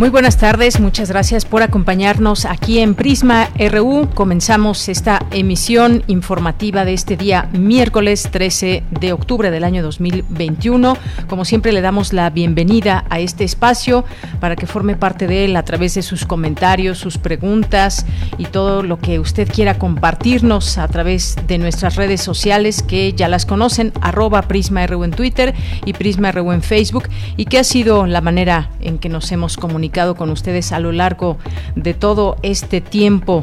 Muy buenas tardes, muchas gracias por acompañarnos aquí en Prisma RU. Comenzamos esta emisión informativa de este día miércoles 13 de octubre del año 2021. Como siempre le damos la bienvenida a este espacio para que forme parte de él a través de sus comentarios, sus preguntas y todo lo que usted quiera compartirnos a través de nuestras redes sociales que ya las conocen, arroba Prisma RU en Twitter y Prisma RU en Facebook y que ha sido la manera en que nos hemos comunicado con ustedes a lo largo de todo este tiempo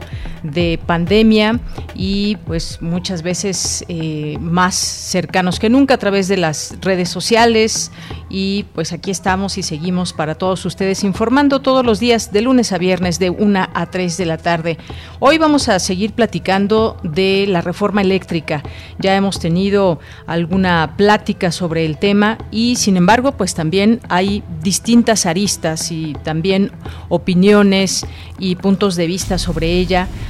de pandemia y pues muchas veces eh, más cercanos que nunca a través de las redes sociales y pues aquí estamos y seguimos para todos ustedes informando todos los días de lunes a viernes de 1 a 3 de la tarde. Hoy vamos a seguir platicando de la reforma eléctrica. Ya hemos tenido alguna plática sobre el tema y sin embargo pues también hay distintas aristas y también opiniones y puntos de vista sobre ella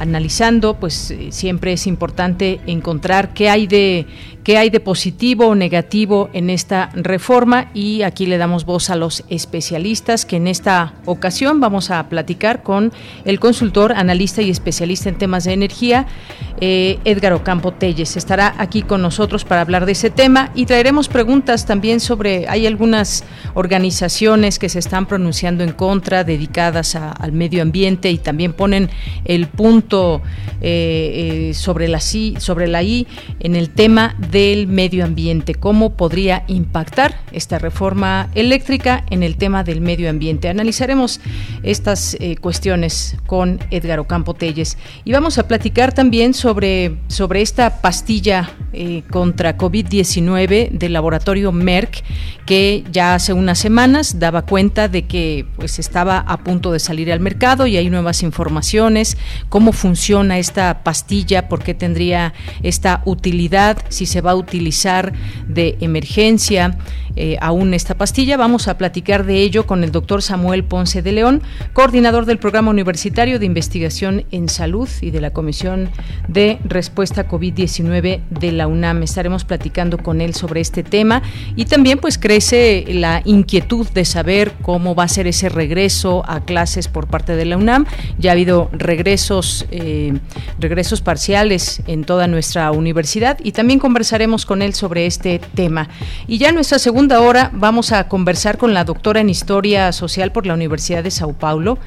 analizando, pues eh, siempre es importante encontrar qué hay de qué hay de positivo o negativo en esta reforma y aquí le damos voz a los especialistas que en esta ocasión vamos a platicar con el consultor, analista y especialista en temas de energía, eh, Edgar Ocampo Telles. Estará aquí con nosotros para hablar de ese tema y traeremos preguntas también sobre, hay algunas organizaciones que se están pronunciando en contra, dedicadas al medio ambiente y también ponen el punto eh, eh, sobre, la, sobre la I en el tema de del medio ambiente, cómo podría impactar esta reforma eléctrica en el tema del medio ambiente. Analizaremos estas eh, cuestiones con Edgar Ocampo Telles y vamos a platicar también sobre, sobre esta pastilla contra COVID-19 del laboratorio Merck que ya hace unas semanas daba cuenta de que pues estaba a punto de salir al mercado y hay nuevas informaciones, cómo funciona esta pastilla, por qué tendría esta utilidad, si se va a utilizar de emergencia eh, aún esta pastilla. Vamos a platicar de ello con el doctor Samuel Ponce de León, coordinador del Programa Universitario de Investigación en Salud y de la Comisión de Respuesta COVID-19 de la UNAM. Estaremos platicando con él sobre este tema y también pues crece la inquietud de saber cómo va a ser ese regreso a clases por parte de la UNAM. Ya ha habido regresos, eh, regresos parciales en toda nuestra universidad y también conversaremos con él sobre este tema. Y ya nuestra segunda hora vamos a conversar con la doctora en Historia Social por la Universidad de Sao Paulo,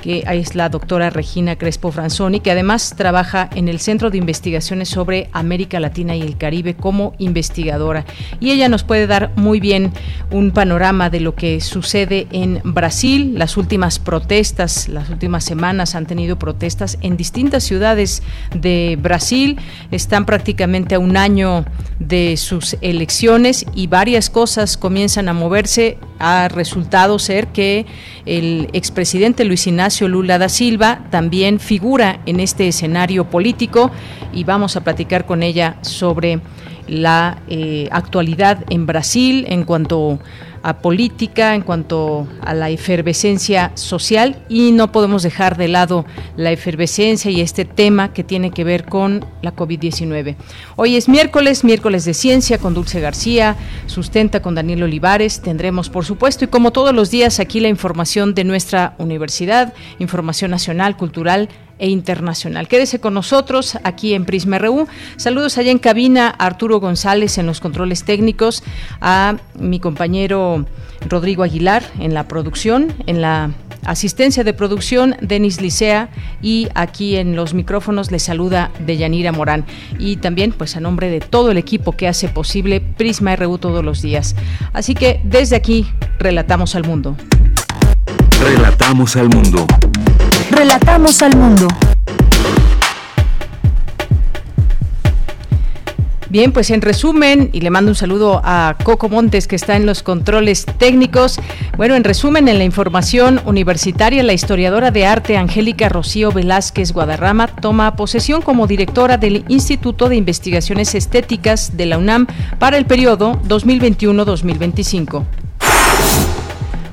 que es la doctora Regina Crespo Franzoni, que además trabaja en el Centro de Investigaciones sobre América Latina y el Caribe como investigadora. Y ella nos puede dar muy bien un panorama de lo que sucede en Brasil. Las últimas protestas, las últimas semanas han tenido protestas en distintas ciudades de Brasil. Están prácticamente a un año de sus elecciones y varias cosas comienzan a moverse, ha resultado ser que el expresidente Luis Ignacio Lula da Silva también figura en este escenario político y vamos a platicar con ella sobre la eh, actualidad en Brasil en cuanto a política, en cuanto a la efervescencia social y no podemos dejar de lado la efervescencia y este tema que tiene que ver con la COVID-19. Hoy es miércoles, miércoles de ciencia con Dulce García, sustenta con Daniel Olivares, tendremos por supuesto y como todos los días aquí la información de nuestra universidad, información nacional, cultural, e internacional. Quédese con nosotros aquí en Prisma RU. Saludos allá en cabina a Arturo González en los controles técnicos, a mi compañero Rodrigo Aguilar en la producción, en la asistencia de producción, Denis Licea y aquí en los micrófonos le saluda Deyanira Morán y también pues a nombre de todo el equipo que hace posible Prisma RU todos los días. Así que desde aquí relatamos al mundo. Relatamos al mundo. Relatamos al mundo. Bien, pues en resumen, y le mando un saludo a Coco Montes que está en los controles técnicos. Bueno, en resumen, en la información universitaria, la historiadora de arte Angélica Rocío Velázquez Guadarrama toma posesión como directora del Instituto de Investigaciones Estéticas de la UNAM para el periodo 2021-2025.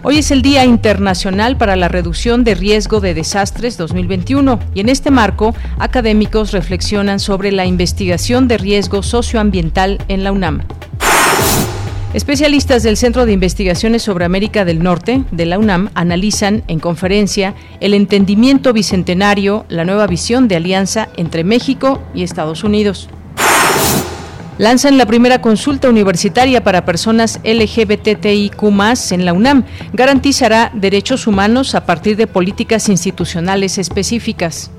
Hoy es el Día Internacional para la Reducción de Riesgo de Desastres 2021 y en este marco académicos reflexionan sobre la investigación de riesgo socioambiental en la UNAM. Especialistas del Centro de Investigaciones sobre América del Norte de la UNAM analizan en conferencia el entendimiento bicentenario, la nueva visión de alianza entre México y Estados Unidos lanzan la primera consulta universitaria para personas LGBTIQ en la UNAM. Garantizará derechos humanos a partir de políticas institucionales específicas.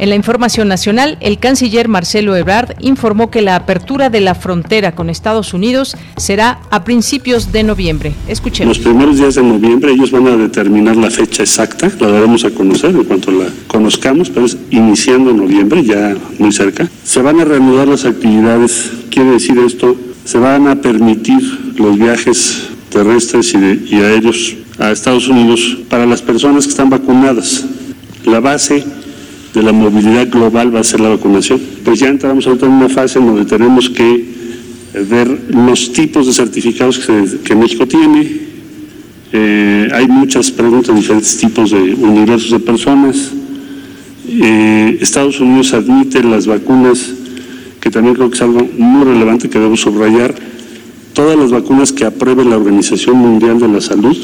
En la información nacional, el canciller Marcelo Ebrard informó que la apertura de la frontera con Estados Unidos será a principios de noviembre. Escuchemos. Los primeros días de noviembre ellos van a determinar la fecha exacta, la daremos a conocer en cuanto la conozcamos, pero es iniciando noviembre, ya muy cerca. Se van a reanudar las actividades, quiere decir esto, se van a permitir los viajes terrestres y, y aéreos a Estados Unidos para las personas que están vacunadas. La base de la movilidad global va a ser la vacunación. Pues ya entramos ahorita en una fase en donde tenemos que ver los tipos de certificados que, México tiene. Eh, hay muchas preguntas, diferentes tipos de universos de personas. Eh, Estados Unidos admite las vacunas, que también creo que es algo muy relevante que debo subrayar. Todas las vacunas que apruebe la Organización Mundial de la Salud,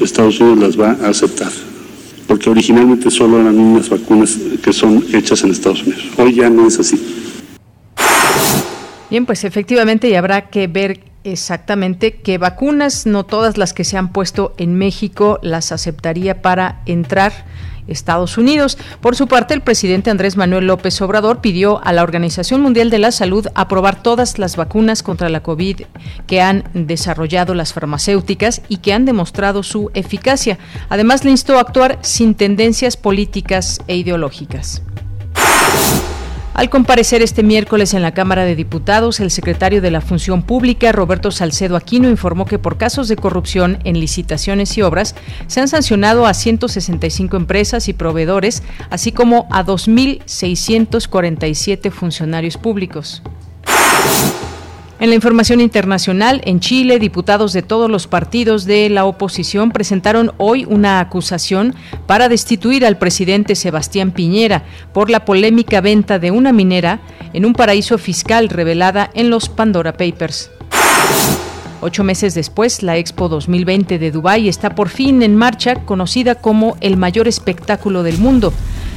Estados Unidos las va a aceptar porque originalmente solo eran unas vacunas que son hechas en Estados Unidos. Hoy ya no es así. Bien, pues efectivamente y habrá que ver exactamente qué vacunas, no todas las que se han puesto en México las aceptaría para entrar Estados Unidos. Por su parte, el presidente Andrés Manuel López Obrador pidió a la Organización Mundial de la Salud aprobar todas las vacunas contra la COVID que han desarrollado las farmacéuticas y que han demostrado su eficacia. Además, le instó a actuar sin tendencias políticas e ideológicas. Al comparecer este miércoles en la Cámara de Diputados, el secretario de la Función Pública, Roberto Salcedo Aquino, informó que por casos de corrupción en licitaciones y obras se han sancionado a 165 empresas y proveedores, así como a 2.647 funcionarios públicos. En la información internacional, en Chile, diputados de todos los partidos de la oposición presentaron hoy una acusación para destituir al presidente Sebastián Piñera por la polémica venta de una minera en un paraíso fiscal revelada en los Pandora Papers. Ocho meses después, la Expo 2020 de Dubái está por fin en marcha, conocida como el mayor espectáculo del mundo.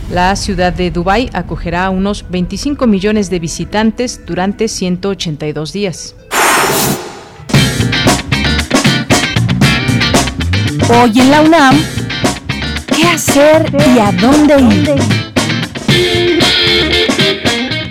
La ciudad de Dubái acogerá a unos 25 millones de visitantes durante 182 días. Hoy en la UNAM, ¿qué hacer y a dónde ir?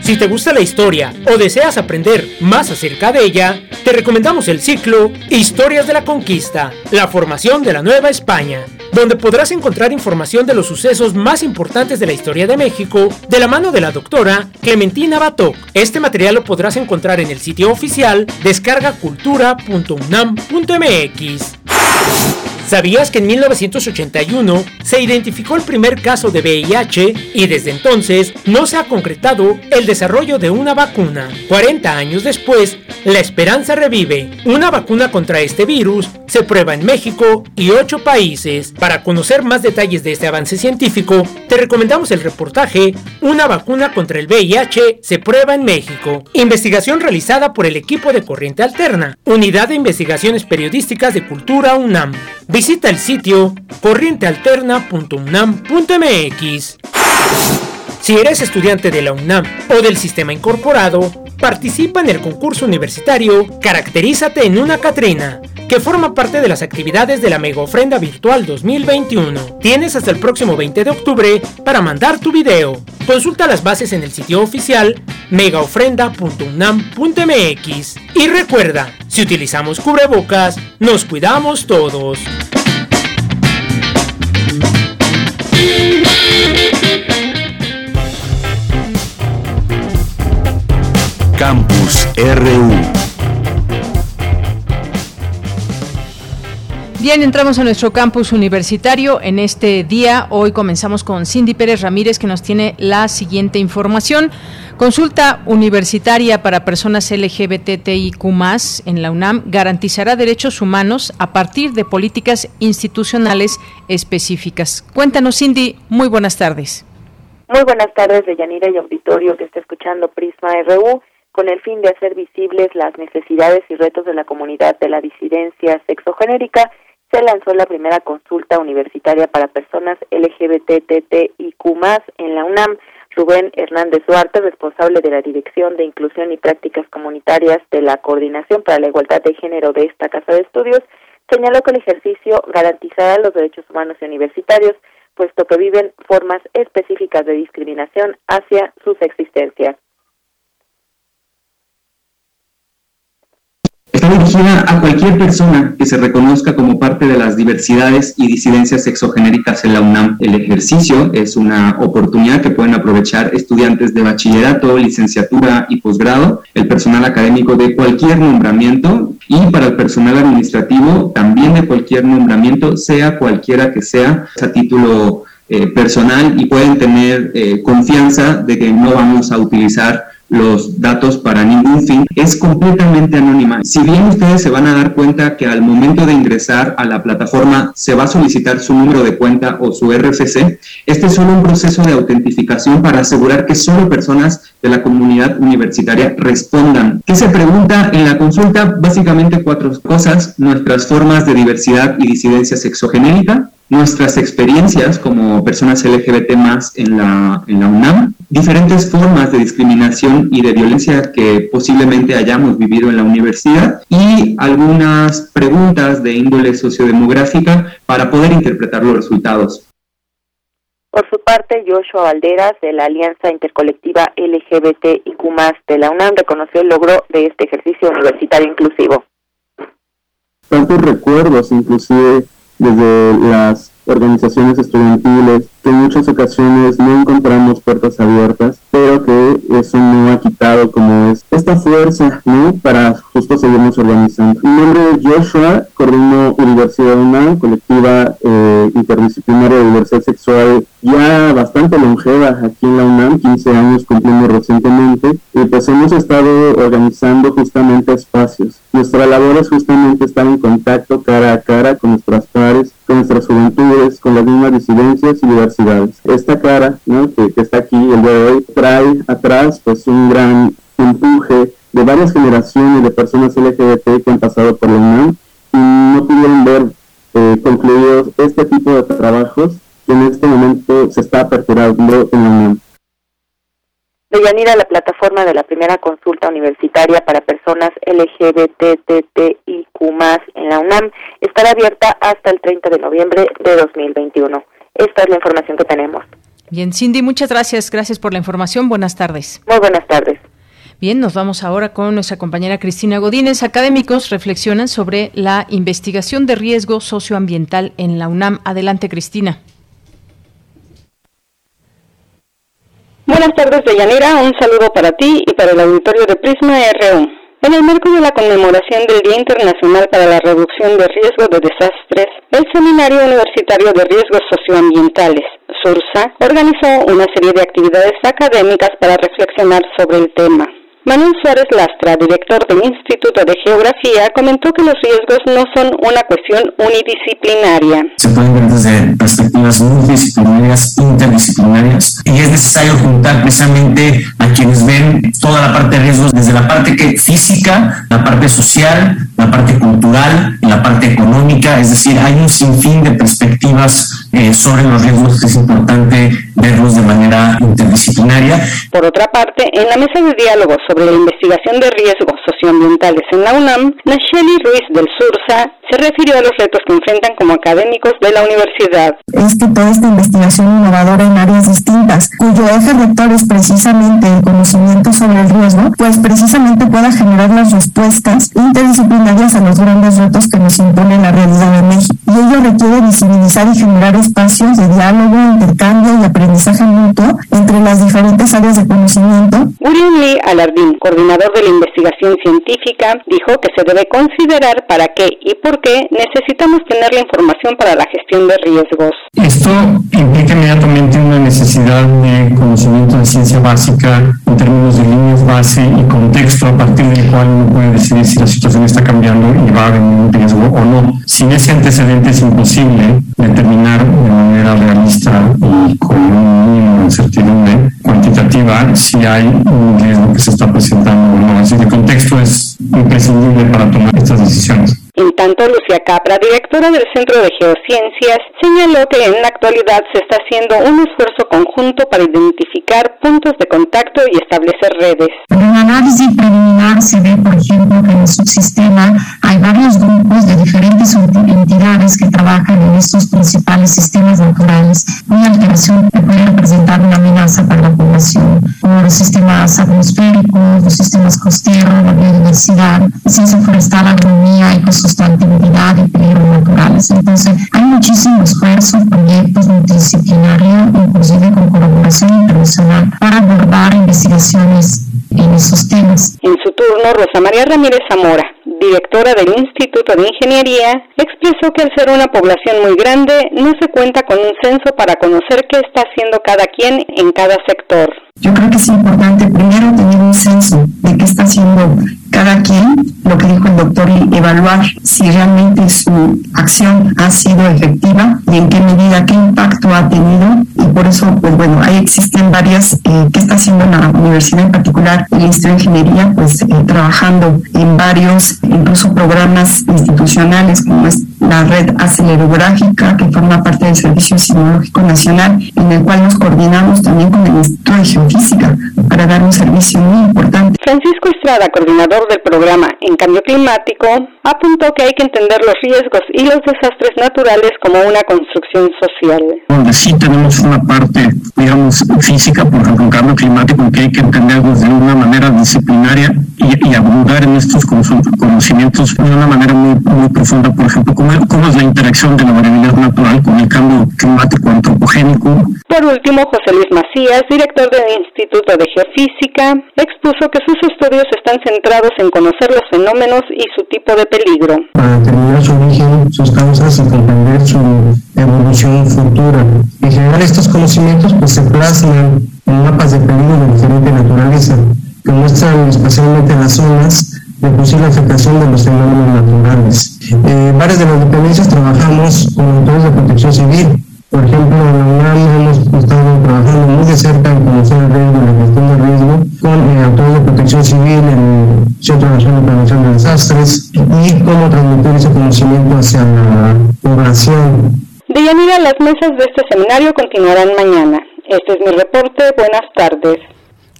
Si te gusta la historia o deseas aprender más acerca de ella, te recomendamos el ciclo Historias de la Conquista, la formación de la Nueva España donde podrás encontrar información de los sucesos más importantes de la historia de México de la mano de la doctora Clementina Batok. Este material lo podrás encontrar en el sitio oficial descargacultura.unam.mx. ¿Sabías que en 1981 se identificó el primer caso de VIH y desde entonces no se ha concretado el desarrollo de una vacuna? 40 años después, la esperanza revive. Una vacuna contra este virus se prueba en México y 8 países. Para conocer más detalles de este avance científico, te recomendamos el reportaje Una vacuna contra el VIH se prueba en México. Investigación realizada por el equipo de Corriente Alterna, Unidad de Investigaciones Periodísticas de Cultura UNAM. Visita el sitio corrientealterna.unam.mx. Si eres estudiante de la UNAM o del sistema incorporado, participa en el concurso universitario Caracterízate en una Catrina, que forma parte de las actividades de la Mega Ofrenda Virtual 2021. Tienes hasta el próximo 20 de octubre para mandar tu video. Consulta las bases en el sitio oficial megaofrenda.unam.mx. Y recuerda, si utilizamos cubrebocas, nos cuidamos todos. Campus RU. Bien, entramos a nuestro campus universitario en este día. Hoy comenzamos con Cindy Pérez Ramírez que nos tiene la siguiente información. Consulta universitaria para personas LGBTIQ en la UNAM garantizará derechos humanos a partir de políticas institucionales específicas. Cuéntanos, Cindy. Muy buenas tardes. Muy buenas tardes, de Yanira y auditorio que está escuchando Prisma RU con el fin de hacer visibles las necesidades y retos de la comunidad de la disidencia sexogenérica se lanzó la primera consulta universitaria para personas LGBTTIQ en la UNAM. Rubén Hernández Duarte, responsable de la Dirección de Inclusión y Prácticas Comunitarias de la Coordinación para la Igualdad de Género de esta Casa de Estudios, señaló que el ejercicio garantizará los derechos humanos y universitarios, puesto que viven formas específicas de discriminación hacia sus existencias. A cualquier persona que se reconozca como parte de las diversidades y disidencias sexogenéricas en la UNAM. El ejercicio es una oportunidad que pueden aprovechar estudiantes de bachillerato, licenciatura y posgrado, el personal académico de cualquier nombramiento y para el personal administrativo también de cualquier nombramiento, sea cualquiera que sea, a título eh, personal y pueden tener eh, confianza de que no vamos a utilizar los datos para ningún fin, es completamente anónima. Si bien ustedes se van a dar cuenta que al momento de ingresar a la plataforma se va a solicitar su número de cuenta o su RFC, este es solo un proceso de autentificación para asegurar que solo personas de la comunidad universitaria respondan. ¿Qué se pregunta en la consulta? Básicamente cuatro cosas, nuestras formas de diversidad y disidencia sexogenérica, nuestras experiencias como personas LGBT más en la, en la UNAM, diferentes formas de discriminación y de violencia que posiblemente hayamos vivido en la universidad y algunas preguntas de índole sociodemográfica para poder interpretar los resultados. Por su parte, Joshua Valderas, de la Alianza Intercolectiva LGBTIQ+, de la UNAM, reconoció el logro de este ejercicio universitario inclusivo. Tantos recuerdos, inclusive desde las organizaciones estudiantiles, que en muchas ocasiones no encontramos puertas abiertas, pero que eso no ha quitado como es esta fuerza, ¿no? Para justo seguirnos organizando. Mi nombre es Joshua, coordino Universidad UNAM, colectiva eh, interdisciplinaria de diversidad sexual ya bastante longeva aquí en la UNAM, 15 años cumplimos recientemente, y pues hemos estado organizando justamente espacios. Nuestra labor es justamente estar en contacto cara a cara con nuestras pares, con nuestras juventudes, con las mismas disidencias y diversidades. Esta cara que está aquí el día de hoy trae atrás pues un gran empuje de varias generaciones de personas LGBT que han pasado por la UNAM y no pudieron ver eh, concluidos este tipo de trabajos que en este momento se está aperturando en la UNAM. Deyanira, la plataforma de la primera consulta universitaria para personas LGBTTIQ en la UNAM estará abierta hasta el 30 de noviembre de 2021. Esta es la información que tenemos. Bien, Cindy, muchas gracias. Gracias por la información. Buenas tardes. Muy buenas tardes. Bien, nos vamos ahora con nuestra compañera Cristina Godínez. Académicos reflexionan sobre la investigación de riesgo socioambiental en la UNAM. Adelante, Cristina. Buenas tardes, Deyanira. Un saludo para ti y para el auditorio de Prisma RU. En el marco de la conmemoración del Día Internacional para la Reducción de Riesgo de Desastres, el Seminario Universitario de Riesgos Socioambientales, SURSA, organizó una serie de actividades académicas para reflexionar sobre el tema. Manuel Suárez Lastra, director del Instituto de Geografía, comentó que los riesgos no son una cuestión unidisciplinaria. Se pueden ver desde perspectivas multidisciplinarias, interdisciplinarias, y es necesario juntar precisamente a quienes ven toda la parte de riesgos, desde la parte que, física, la parte social, la parte cultural, la parte económica, es decir, hay un sinfín de perspectivas eh, sobre los riesgos es importante verlos de manera interdisciplinaria. Por otra parte, en la mesa de diálogo sobre la investigación de riesgos socioambientales en la UNAM, Nacheli Ruiz del Sursa se refirió a los retos que enfrentan como académicos de la universidad. Es que toda esta investigación innovadora en áreas distintas, cuyo eje rector es precisamente el conocimiento sobre el riesgo, pues precisamente pueda generar las respuestas interdisciplinarias a los grandes retos que nos impone la realidad de México. Y ello requiere visibilizar y generar espacios de diálogo, intercambio y aprendizaje mutuo entre las diferentes áreas de conocimiento. Uriel Lee Alardín, coordinador de la investigación científica, dijo que se debe considerar para qué y por qué necesitamos tener la información para la gestión de riesgos. Esto implica inmediatamente una necesidad de conocimiento de ciencia básica en términos de líneas base y contexto a partir del cual uno puede decidir si la situación está cambiando y va a haber un riesgo o no. Sin ese antecedente es imposible determinar de manera realista y con un mínimo de incertidumbre cuantitativa si hay un riesgo que se está presentando o no. Así que el contexto es imprescindible para tomar estas decisiones. En tanto, Lucía Capra, directora del Centro de Geociencias, señaló que en la actualidad se está haciendo un esfuerzo conjunto para identificar puntos de contacto y establecer redes. En el análisis preliminar se ve, por ejemplo, que en el subsistema hay varios grupos de diferentes entidades que trabajan en estos principales sistemas naturales, una alteración que puede representar una amenaza para la población, como los sistemas atmosféricos, los sistemas costeros, la biodiversidad, ciencia forestal, agronomía, sustentabilidad y peligros naturales. Entonces, hay muchísimo esfuerzo, proyectos multidisciplinarios, inclusive con colaboración internacional, para abordar investigaciones en esos temas. En su turno, Rosa María Ramírez Zamora, directora del Instituto de Ingeniería, expresó que al ser una población muy grande, no se cuenta con un censo para conocer qué está haciendo cada quien en cada sector. Yo creo que es importante primero tener un censo de qué está haciendo cada quien, lo que dijo el doctor, evaluar si realmente su acción ha sido efectiva y en qué medida, qué impacto ha tenido. Y por eso, pues bueno, ahí existen varias, eh, ¿qué está haciendo la universidad en particular, el Instituto de Ingeniería? Pues eh, trabajando en varios, incluso programas institucionales como es la red acelerográfica que forma parte del Servicio Sismológico Nacional, en el cual nos coordinamos también con el Instituto de Geofísica para dar un servicio muy importante. Francisco Estrada, coordinador del programa En Cambio Climático, apuntó que hay que entender los riesgos y los desastres naturales como una construcción social. Donde sí tenemos una parte, digamos, física, por ejemplo, en cambio climático, que hay que entenderlos de una manera disciplinaria y, y abundar en estos conocimientos de una manera muy, muy profunda, por ejemplo, cómo, cómo es la interacción de la variabilidad natural con el cambio climático antropogénico. Por último, José Luis Macías, director del Instituto de Geofísica, expuso que sus estudios están centrados en conocer los fenómenos y su tipo de peligro. Para determinar su origen, sus causas y comprender su evolución futura. En general, estos conocimientos pues, se plasman en mapas de peligro de diferente naturaleza, que muestran especialmente las zonas de posible afectación de los fenómenos naturales. Eh, varias de las dependencias trabajamos con autores de protección civil. Por ejemplo, en la UNAM hemos estado trabajando muy de cerca en conocer el riesgo, la gestión del riesgo, con eh, de protección civil en Centro Nacional de Prevención de Desastres y cómo transmitir ese conocimiento hacia la población. De Yanira, las mesas de este seminario continuarán mañana. Este es mi reporte. Buenas tardes.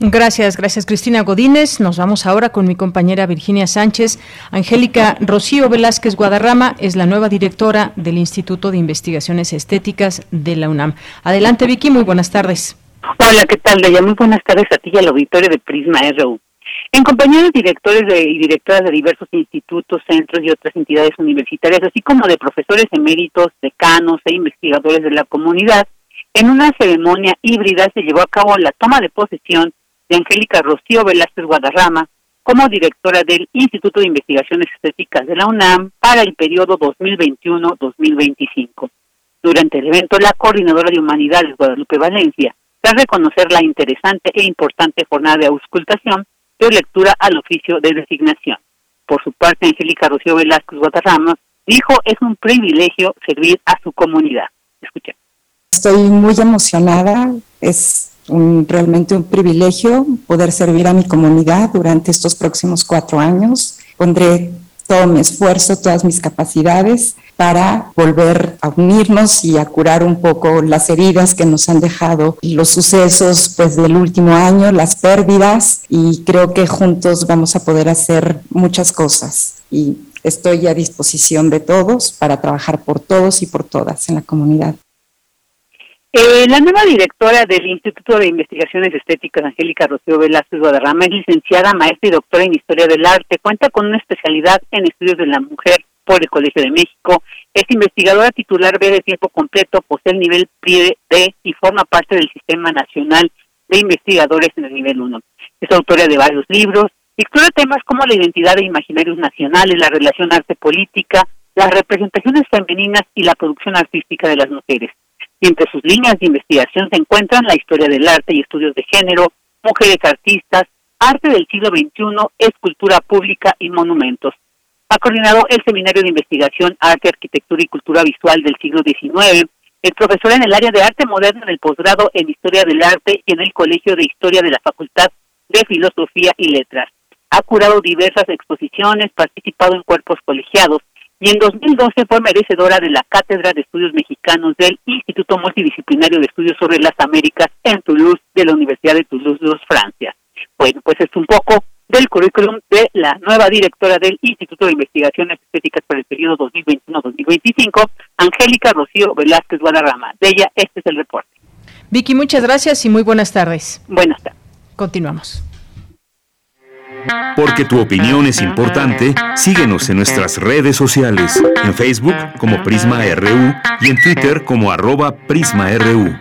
Gracias, gracias Cristina Godínez. Nos vamos ahora con mi compañera Virginia Sánchez. Angélica Rocío Velázquez Guadarrama es la nueva directora del Instituto de Investigaciones Estéticas de la UNAM. Adelante Vicky, muy buenas tardes. Hola, ¿qué tal, Deya? Muy buenas tardes a ti y al auditorio de Prisma RU. En compañía de directores de, y directoras de diversos institutos, centros y otras entidades universitarias, así como de profesores eméritos, decanos e investigadores de la comunidad, en una ceremonia híbrida se llevó a cabo la toma de posesión Angélica Rocío Velázquez Guadarrama como directora del Instituto de Investigaciones Estéticas de la UNAM para el periodo 2021-2025. Durante el evento, la coordinadora de Humanidades, Guadalupe Valencia, tras reconocer la interesante e importante jornada de auscultación, dio lectura al oficio de designación. Por su parte, Angélica Rocío Velázquez Guadarrama dijo es un privilegio servir a su comunidad. Escuchen. Estoy muy emocionada, es realmente un privilegio poder servir a mi comunidad durante estos próximos cuatro años. Pondré todo mi esfuerzo, todas mis capacidades para volver a unirnos y a curar un poco las heridas que nos han dejado los sucesos pues del último año, las pérdidas y creo que juntos vamos a poder hacer muchas cosas y estoy a disposición de todos para trabajar por todos y por todas en la comunidad. Eh, la nueva directora del Instituto de Investigaciones Estéticas, Angélica Rocío Velázquez Guadarrama, es licenciada, maestra y doctora en Historia del Arte. Cuenta con una especialidad en estudios de la mujer por el Colegio de México. Es investigadora titular B de tiempo completo, posee el nivel PRI D y forma parte del Sistema Nacional de Investigadores en el nivel 1. Es autora de varios libros, explora temas como la identidad de imaginarios nacionales, la relación arte-política, las representaciones femeninas y la producción artística de las mujeres. Entre sus líneas de investigación se encuentran la historia del arte y estudios de género, mujeres artistas, arte del siglo XXI, escultura pública y monumentos. Ha coordinado el Seminario de Investigación Arte, Arquitectura y Cultura Visual del siglo XIX, el profesor en el área de arte moderno en el posgrado en Historia del Arte y en el Colegio de Historia de la Facultad de Filosofía y Letras. Ha curado diversas exposiciones, participado en cuerpos colegiados y en 2012 fue merecedora de la Cátedra de Estudios Mexicanos del Instituto Multidisciplinario de Estudios sobre las Américas en Toulouse de la Universidad de Toulouse, Francia. Bueno, pues es un poco del currículum de la nueva directora del Instituto de Investigaciones Estéticas para el periodo 2021-2025, Angélica Rocío Velázquez Guadarrama. De ella, este es el reporte. Vicky, muchas gracias y muy buenas tardes. Buenas tardes. Continuamos. Porque tu opinión es importante, síguenos en nuestras redes sociales, en Facebook como Prisma RU y en Twitter como arroba PrismaRU.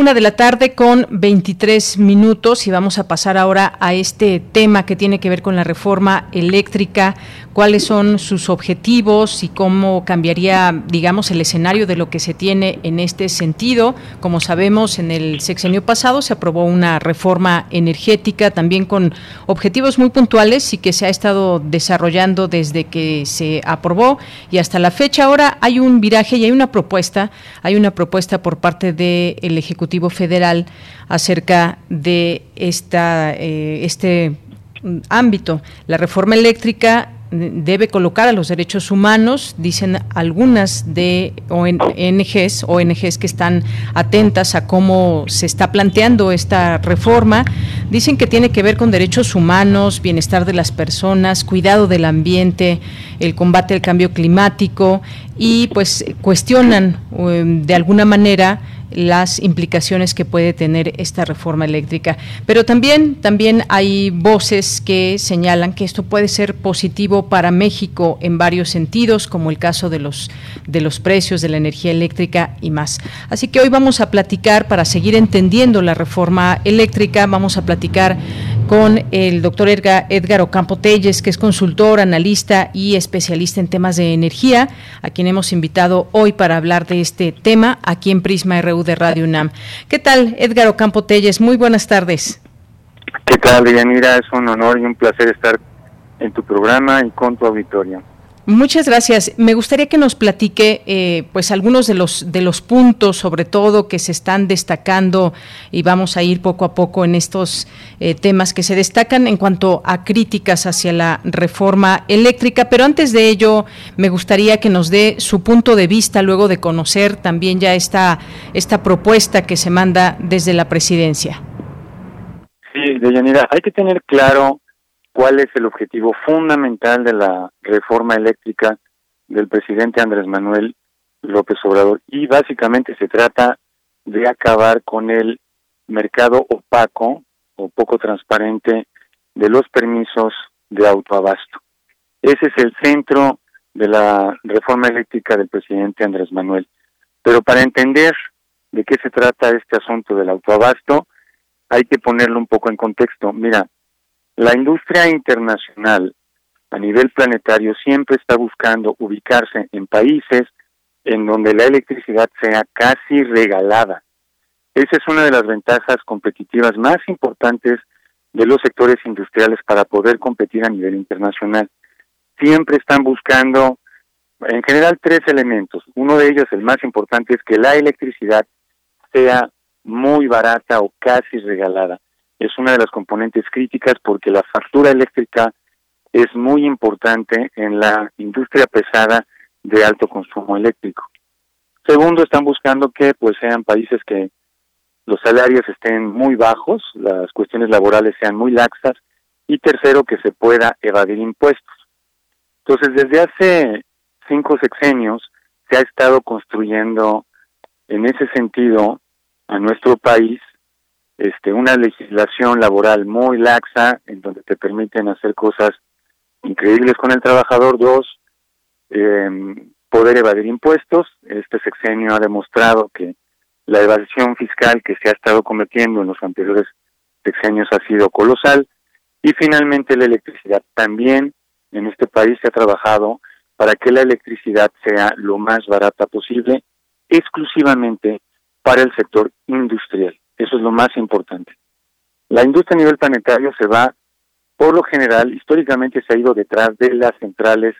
Una de la tarde con 23 minutos y vamos a pasar ahora a este tema que tiene que ver con la reforma eléctrica, cuáles son sus objetivos y cómo cambiaría, digamos, el escenario de lo que se tiene en este sentido. Como sabemos, en el sexenio pasado se aprobó una reforma energética también con objetivos muy puntuales y que se ha estado desarrollando desde que se aprobó y hasta la fecha. Ahora hay un viraje y hay una propuesta, hay una propuesta por parte del Ejecutivo Federal acerca de esta, eh, este ámbito. La reforma eléctrica debe colocar a los derechos humanos, dicen algunas de ONGs, ONGs que están atentas a cómo se está planteando esta reforma, dicen que tiene que ver con derechos humanos, bienestar de las personas, cuidado del ambiente, el combate al cambio climático y pues cuestionan um, de alguna manera las implicaciones que puede tener esta reforma eléctrica. Pero también, también hay voces que señalan que esto puede ser positivo para México en varios sentidos, como el caso de los, de los precios de la energía eléctrica y más. Así que hoy vamos a platicar, para seguir entendiendo la reforma eléctrica, vamos a platicar con el doctor Edgar, Edgar Ocampo Telles, que es consultor, analista y especialista en temas de energía, a quien hemos invitado hoy para hablar de este tema aquí en Prisma RU de Radio UNAM. ¿Qué tal, Edgar Ocampo Telles? Muy buenas tardes. ¿Qué tal, Yanira? Es un honor y un placer estar en tu programa y con tu auditorio. Muchas gracias. Me gustaría que nos platique, eh, pues, algunos de los de los puntos, sobre todo, que se están destacando y vamos a ir poco a poco en estos eh, temas que se destacan en cuanto a críticas hacia la reforma eléctrica. Pero antes de ello, me gustaría que nos dé su punto de vista luego de conocer también ya esta esta propuesta que se manda desde la presidencia. Sí, Deyanira, hay que tener claro cuál es el objetivo fundamental de la reforma eléctrica del presidente Andrés Manuel López Obrador. Y básicamente se trata de acabar con el mercado opaco o poco transparente de los permisos de autoabasto. Ese es el centro de la reforma eléctrica del presidente Andrés Manuel. Pero para entender de qué se trata este asunto del autoabasto, hay que ponerlo un poco en contexto. Mira, la industria internacional a nivel planetario siempre está buscando ubicarse en países en donde la electricidad sea casi regalada. Esa es una de las ventajas competitivas más importantes de los sectores industriales para poder competir a nivel internacional. Siempre están buscando, en general, tres elementos. Uno de ellos, el más importante, es que la electricidad sea muy barata o casi regalada es una de las componentes críticas porque la factura eléctrica es muy importante en la industria pesada de alto consumo eléctrico. Segundo, están buscando que pues sean países que los salarios estén muy bajos, las cuestiones laborales sean muy laxas y tercero, que se pueda evadir impuestos. Entonces, desde hace cinco sexenios se ha estado construyendo en ese sentido a nuestro país este, una legislación laboral muy laxa en donde te permiten hacer cosas increíbles con el trabajador. Dos, eh, poder evadir impuestos. Este sexenio ha demostrado que la evasión fiscal que se ha estado cometiendo en los anteriores sexenios ha sido colosal. Y finalmente la electricidad. También en este país se ha trabajado para que la electricidad sea lo más barata posible, exclusivamente para el sector industrial. Eso es lo más importante. La industria a nivel planetario se va, por lo general, históricamente se ha ido detrás de las centrales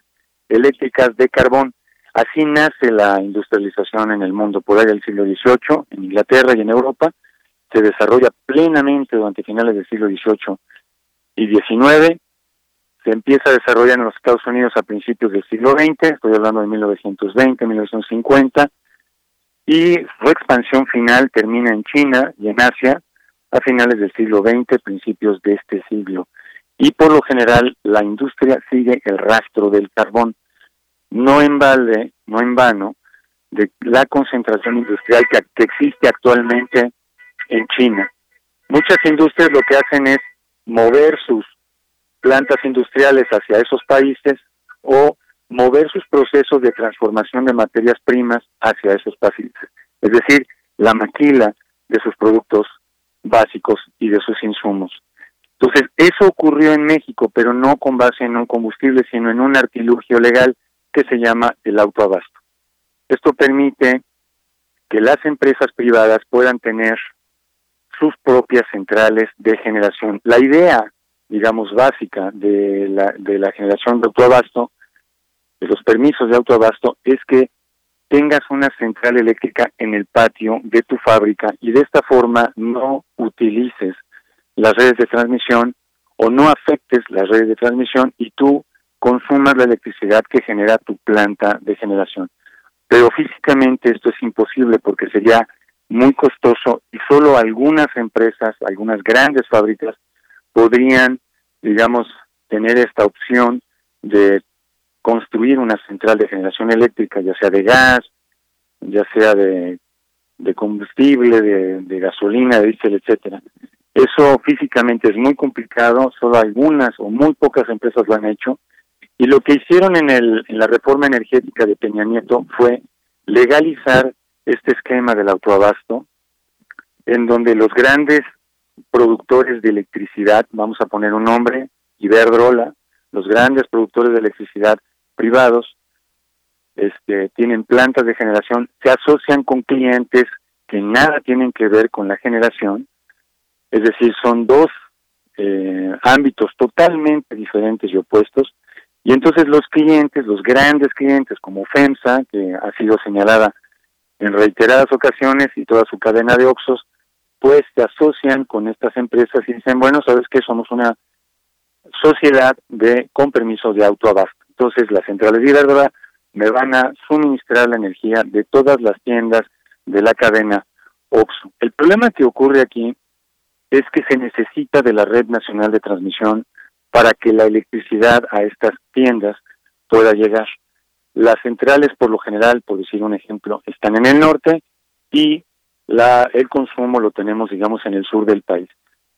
eléctricas de carbón. Así nace la industrialización en el mundo por ahí del siglo XVIII, en Inglaterra y en Europa. Se desarrolla plenamente durante finales del siglo XVIII y XIX. Se empieza a desarrollar en los Estados Unidos a principios del siglo XX, estoy hablando de 1920, 1950, y su expansión final termina en China y en Asia a finales del siglo XX, principios de este siglo. Y por lo general la industria sigue el rastro del carbón no en balde, vano, de la concentración industrial que, existe actualmente en China. Muchas industrias lo que hacen es mover sus plantas industriales hacia esos países o mover sus procesos de transformación de materias primas hacia esos países. Es decir, la maquila de sus productos básicos y de sus insumos. Entonces, eso ocurrió en México, pero no con base en un combustible, sino en un artilugio legal que se llama el autoabasto. Esto permite que las empresas privadas puedan tener sus propias centrales de generación. La idea, digamos, básica de la, de la generación de autoabasto, de los permisos de autoabasto, es que tengas una central eléctrica en el patio de tu fábrica y de esta forma no utilices las redes de transmisión o no afectes las redes de transmisión y tú consumas la electricidad que genera tu planta de generación. Pero físicamente esto es imposible porque sería muy costoso y solo algunas empresas, algunas grandes fábricas podrían, digamos, tener esta opción de construir una central de generación eléctrica, ya sea de gas, ya sea de, combustible, de, de gasolina, de diésel, etcétera. Eso físicamente es muy complicado, solo algunas o muy pocas empresas lo han hecho y lo que hicieron en, el, en la reforma energética de Peña Nieto fue legalizar este esquema del autoabasto, en donde los grandes productores de electricidad, vamos a poner un nombre, Iberdrola, los grandes productores de electricidad privados, este, tienen plantas de generación, se asocian con clientes que nada tienen que ver con la generación, es decir, son dos eh, ámbitos totalmente diferentes y opuestos, y entonces los clientes, los grandes clientes como FEMSA, que ha sido señalada en reiteradas ocasiones y toda su cadena de Oxos, pues se asocian con estas empresas y dicen, bueno, sabes que somos una sociedad de con permiso de autoabasto. Entonces las centrales de Iberdrola me van a suministrar la energía de todas las tiendas de la cadena Oxo. El problema que ocurre aquí es que se necesita de la red nacional de transmisión para que la electricidad a estas tiendas pueda llegar. Las centrales, por lo general, por decir un ejemplo, están en el norte y la, el consumo lo tenemos, digamos, en el sur del país.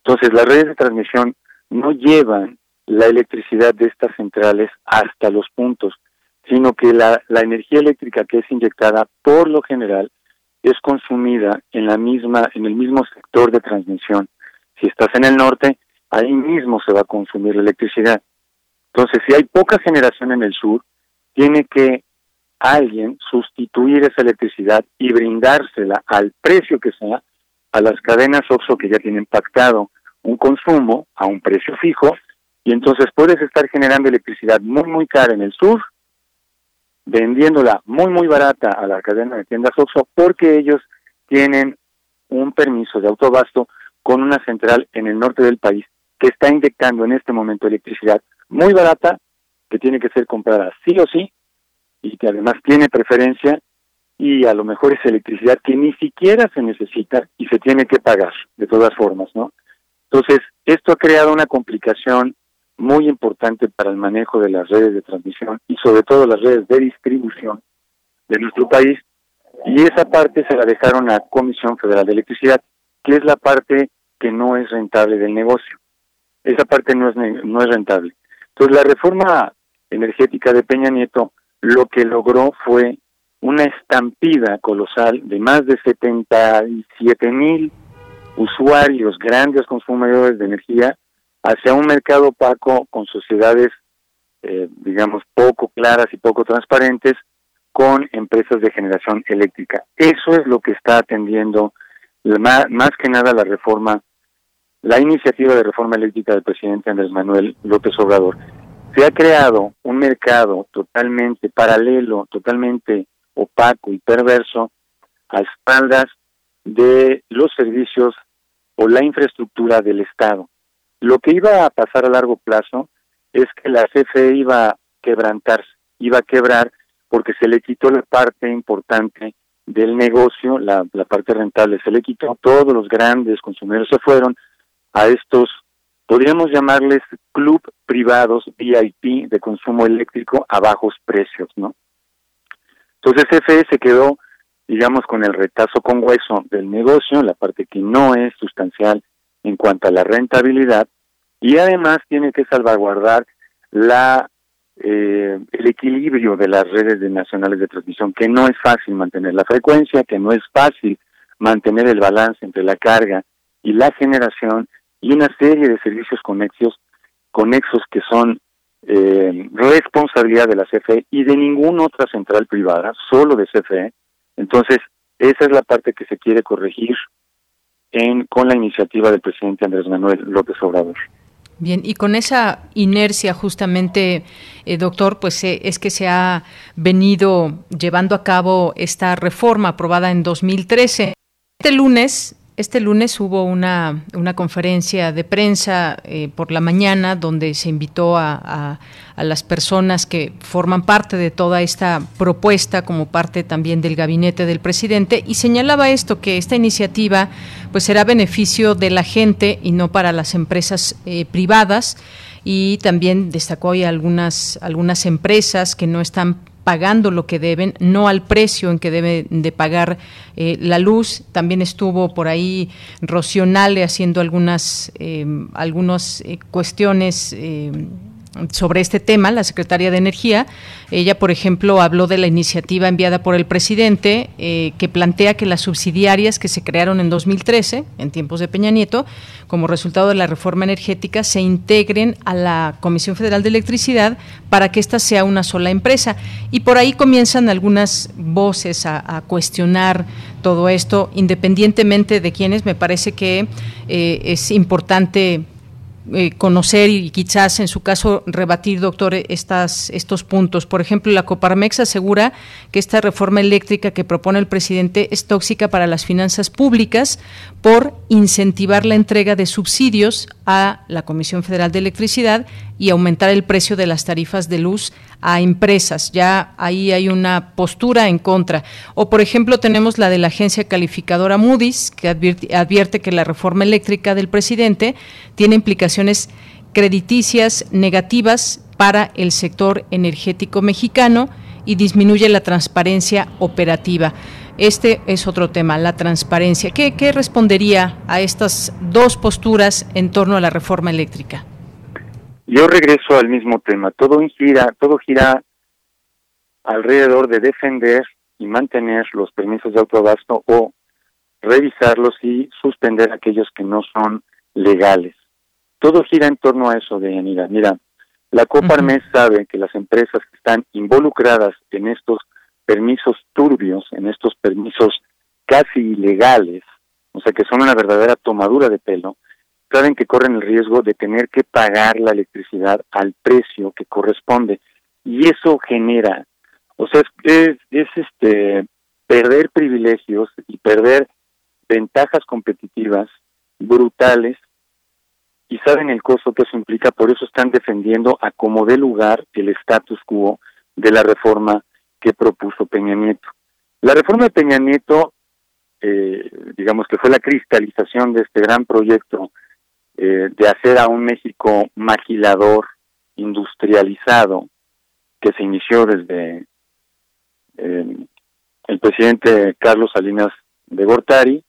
Entonces, las redes de transmisión no llevan la electricidad de estas centrales hasta los puntos, sino que la, la energía eléctrica que es inyectada, por lo general, es consumida en la misma, en el mismo sector de transmisión. Si estás en el norte, ahí mismo se va a consumir la electricidad. Entonces, si hay poca generación en el sur, tiene que alguien sustituir esa electricidad y brindársela al precio que sea a las cadenas OXO que ya tienen pactado un consumo a un precio fijo y entonces puedes estar generando electricidad muy muy cara en el sur, vendiéndola muy muy barata a la cadena de tiendas OXO porque ellos tienen un permiso de autobasto con una central en el norte del país que está inyectando en este momento electricidad muy barata, que tiene que ser comprada sí o sí, y que además tiene preferencia, y a lo mejor es electricidad que ni siquiera se necesita y se tiene que pagar, de todas formas, ¿no? Entonces, esto ha creado una complicación muy importante para el manejo de las redes de transmisión y sobre todo las redes de distribución de nuestro país y esa parte se la dejaron a Comisión Federal de Electricidad, que es la parte que no es rentable del negocio. Esa parte no es no es rentable. Entonces la reforma energética de Peña Nieto lo que logró fue una estampida colosal de más de 77 mil usuarios, grandes consumidores de energía, hacia un mercado opaco con sociedades, eh, digamos, poco claras y poco transparentes, con empresas de generación eléctrica. Eso es lo que está atendiendo más, más que nada la reforma, la iniciativa de reforma eléctrica del presidente Andrés Manuel López Obrador. Se ha creado un mercado totalmente paralelo, totalmente opaco y perverso a espaldas de los servicios o la infraestructura del Estado. Lo que iba a pasar a largo plazo es que la CFE iba a quebrantarse, iba a quebrar porque se le quitó la parte importante del negocio, la, parte rentable, se le quitó, todos los grandes consumidores se fueron a estos, podríamos llamarles club privados VIP de consumo eléctrico a bajos precios, ¿no? Entonces CFE se quedó, digamos, con el retazo con hueso del negocio, la parte que no es sustancial en cuanto a la rentabilidad, y además tiene que salvaguardar la eh, el equilibrio de las redes de nacionales de transmisión, que no es fácil mantener la frecuencia, que no es fácil mantener el balance entre la carga y la generación y una serie de servicios conexos, conexos que son eh, responsabilidad de la CFE y de ninguna otra central privada, solo de CFE. Entonces, esa es la parte que se quiere corregir en, con la iniciativa del presidente Andrés Manuel López Obrador. Bien, y con esa inercia justamente, eh, doctor, pues eh, es que se ha venido llevando a cabo esta reforma aprobada en 2013. Este lunes este lunes hubo una, una conferencia de prensa eh, por la mañana donde se invitó a, a, las personas que forman parte de toda esta propuesta como parte también del gabinete del presidente y señalaba esto, que esta iniciativa pues será beneficio de la gente y no para las empresas eh, privadas y también destacó hoy algunas, algunas empresas que no están pagando lo que deben, no al precio en que debe de pagar eh, la luz. También estuvo por ahí Rocionale haciendo algunas, eh, algunas eh, cuestiones sobre este tema, la secretaria de Energía. Ella, por ejemplo, habló de la iniciativa enviada por el presidente eh, que plantea que las subsidiarias que se crearon en 2013, en tiempos de Peña Nieto, como resultado de la reforma energética, se integren a la Comisión Federal de Electricidad para que ésta sea una sola empresa. Y por ahí comienzan algunas voces a, cuestionar todo esto, independientemente de quienes, me parece que eh, es importante eh, conocer y quizás en su caso rebatir, doctor, estas, estos puntos. Por ejemplo, la Coparmex asegura que esta reforma eléctrica que propone el presidente es tóxica para las finanzas públicas por incentivar la entrega de subsidios a la Comisión Federal de Electricidad y aumentar el precio de las tarifas de luz a empresas. Ya ahí hay una postura en contra. O, por ejemplo, tenemos la de la agencia calificadora Moody's, que advierte, que la reforma eléctrica del presidente tiene implicaciones crediticias negativas para el sector energético mexicano y disminuye la transparencia operativa. Este es otro tema, la transparencia. ¿Qué, ¿Qué, respondería a estas dos posturas en torno a la reforma eléctrica? Yo regreso al mismo tema. Todo gira, todo gira alrededor de defender y mantener los permisos de autoabasto o revisarlos y suspender aquellos que no son legales. Todo gira en torno a eso, de Mira, mira, la Coparmex sabe que las empresas que están involucradas en estos permisos turbios, en estos permisos casi ilegales, o sea que son una verdadera tomadura de pelo, saben que corren el riesgo de tener que pagar la electricidad al precio que corresponde y eso genera, o sea, es, es, este perder privilegios y perder ventajas competitivas brutales y saben el costo que eso implica, por eso están defendiendo a como dé lugar el status quo de la reforma que propuso Peña Nieto. La reforma de Peña Nieto, eh, digamos que fue la cristalización de este gran proyecto eh, de hacer a un México maquilador, industrializado, que se inició desde eh, el presidente Carlos Salinas de Gortari,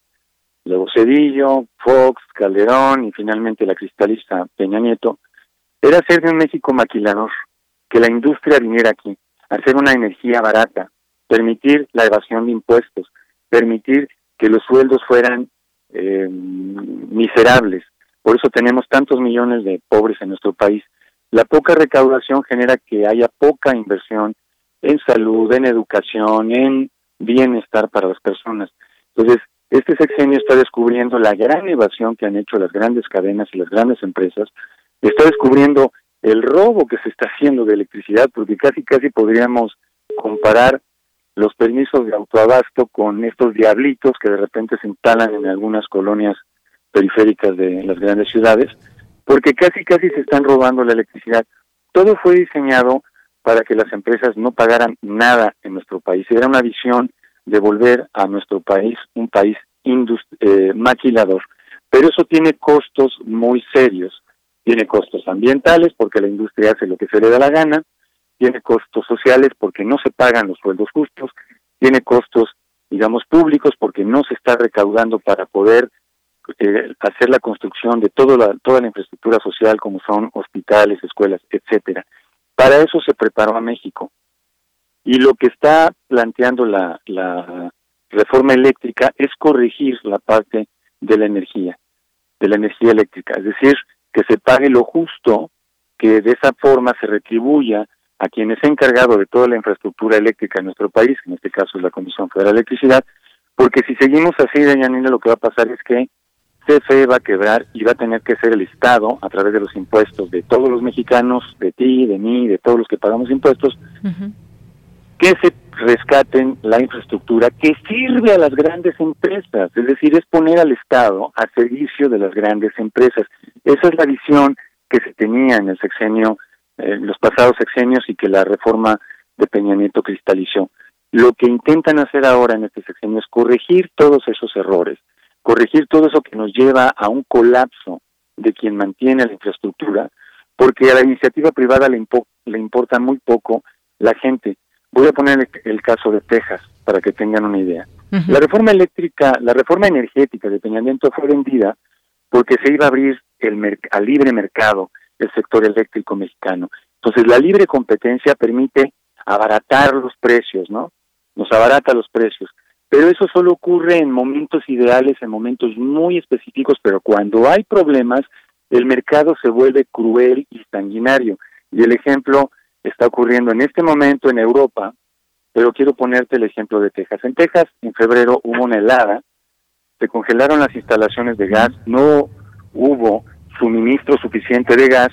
luego Cedillo, Fox, Calderón y finalmente la cristalista Peña Nieto, era hacer de un México maquilador, que la industria viniera aquí, hacer una energía barata, permitir la evasión de impuestos, permitir que los sueldos fueran eh, miserables. Por eso tenemos tantos millones de pobres en nuestro país. La poca recaudación genera que haya poca inversión en salud, en educación, en bienestar para las personas. Entonces, este sexenio está descubriendo la gran evasión que han hecho las grandes cadenas y las grandes empresas, está descubriendo el robo que se está haciendo de electricidad, porque casi casi podríamos comparar los permisos de autoabasto con estos diablitos que de repente se instalan en algunas colonias periféricas de las grandes ciudades, porque casi casi se están robando la electricidad. Todo fue diseñado para que las empresas no pagaran nada en nuestro país. Era una visión de volver a nuestro país un país eh, maquilador. Pero eso tiene costos muy serios. Tiene costos ambientales porque la industria hace lo que se le da la gana, tiene costos sociales porque no se pagan los sueldos justos, tiene costos, digamos, públicos porque no se está recaudando para poder eh, hacer la construcción de toda la, toda la infraestructura social como son hospitales, escuelas, etcétera. Para eso se preparó a México. Y lo que está planteando la, reforma eléctrica es corregir la parte de la energía, de la energía eléctrica, es decir, que se pague lo justo, que de esa forma se retribuya a quien es encargado de toda la infraestructura eléctrica en nuestro país, en este caso es la Comisión Federal de Electricidad, porque si seguimos así, Nina, lo que va a pasar es que CFE va a quebrar y va a tener que ser el Estado, a través de los impuestos de todos los mexicanos, de ti, de mí, de todos los que pagamos impuestos, que se rescaten la infraestructura que sirve a las grandes empresas, es decir, es poner al Estado a servicio de las grandes empresas. Esa es la visión que se tenía en el sexenio eh, los pasados sexenios y que la reforma de Peña Nieto cristalizó. Lo que intentan hacer ahora en este sexenio es corregir todos esos errores, corregir todo eso que nos lleva a un colapso de quien mantiene la infraestructura, porque a la iniciativa privada le, le importa muy poco la gente. Voy a poner el, caso de Texas para que tengan una idea. La reforma eléctrica, la reforma energética de Peña Nieto fue vendida porque se iba a abrir el al libre mercado el sector eléctrico mexicano. Entonces, la libre competencia permite abaratar los precios, ¿no? Nos abarata los precios. Pero eso solo ocurre en momentos ideales, en momentos muy específicos, pero cuando hay problemas, el mercado se vuelve cruel y sanguinario. Y el ejemplo está ocurriendo en este momento en Europa, pero quiero ponerte el ejemplo de Texas. En Texas, en febrero hubo una helada, se congelaron las instalaciones de gas, no hubo suministro suficiente de gas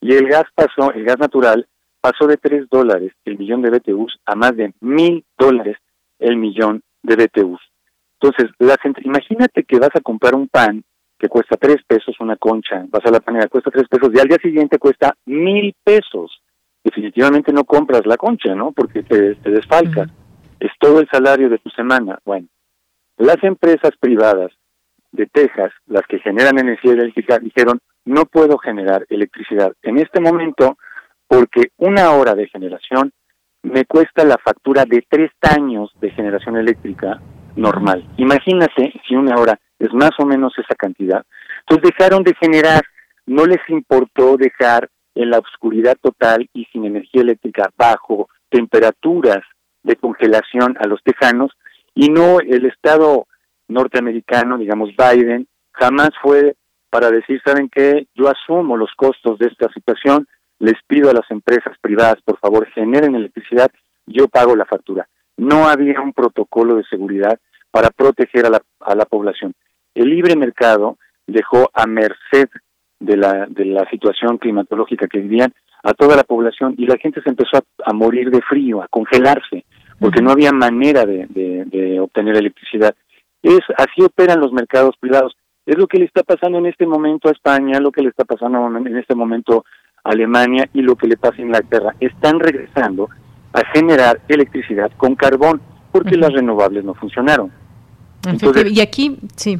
y el gas pasó, el gas natural pasó de 3 dólares el millón de BTUs a más de mil dólares el millón de BTUs. Entonces, la, imagínate que vas a comprar un pan que cuesta 3 pesos una concha, vas a la panera, cuesta 3 pesos y al día siguiente cuesta mil pesos. Definitivamente no compras la concha, ¿no? Porque te, te desfalca. Es todo el salario de tu semana. Bueno, las empresas privadas de Texas, las que generan energía eléctrica, dijeron, no puedo generar electricidad en este momento porque una hora de generación me cuesta la factura de tres años de generación eléctrica normal. Imagínate si una hora es más o menos esa cantidad. Entonces dejaron de generar, no les importó dejar en la oscuridad total y sin energía eléctrica bajo temperaturas de congelación a los tejanos y no el Estado norteamericano, digamos Biden, jamás fue para decir, ¿saben qué? Yo asumo los costos de esta situación, les pido a las empresas privadas, por favor, generen electricidad, yo pago la factura. No había un protocolo de seguridad para proteger a la, a la población. El libre mercado dejó a merced de la, de la situación climatológica que vivían a toda la población y la gente se empezó a, morir de frío, a congelarse, porque no había manera de, de obtener electricidad. Es así operan los mercados privados. Es lo que le está pasando en este momento a España, lo que le está pasando en este momento a Alemania y lo que le pasa a Inglaterra. Están regresando a generar electricidad con carbón porque las renovables no funcionaron. y aquí, sí.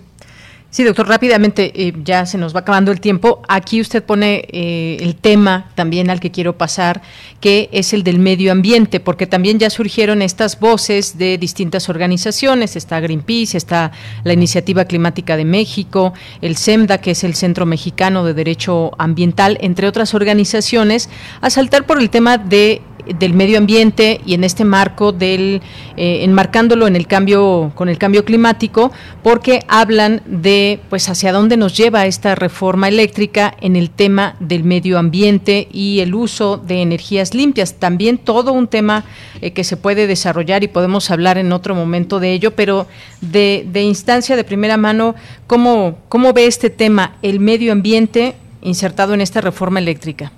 Sí, doctor, rápidamente, eh, ya se nos va acabando el tiempo. Aquí usted pone eh, el tema también al que quiero pasar, que es el del medio ambiente, porque también ya surgieron estas voces de distintas organizaciones. Está Greenpeace, está la Iniciativa Climática de México, el CEMDA, que es el Centro Mexicano de Derecho Ambiental, entre otras organizaciones, a saltar por el tema de del medio ambiente y en este marco del eh, enmarcándolo en el cambio con el cambio climático porque hablan de pues hacia dónde nos lleva esta reforma eléctrica en el tema del medio ambiente y el uso de energías limpias. También todo un tema eh, que se puede desarrollar y podemos hablar en otro momento de ello pero de, de instancia de primera mano cómo cómo ve este tema el medio ambiente insertado en esta reforma eléctrica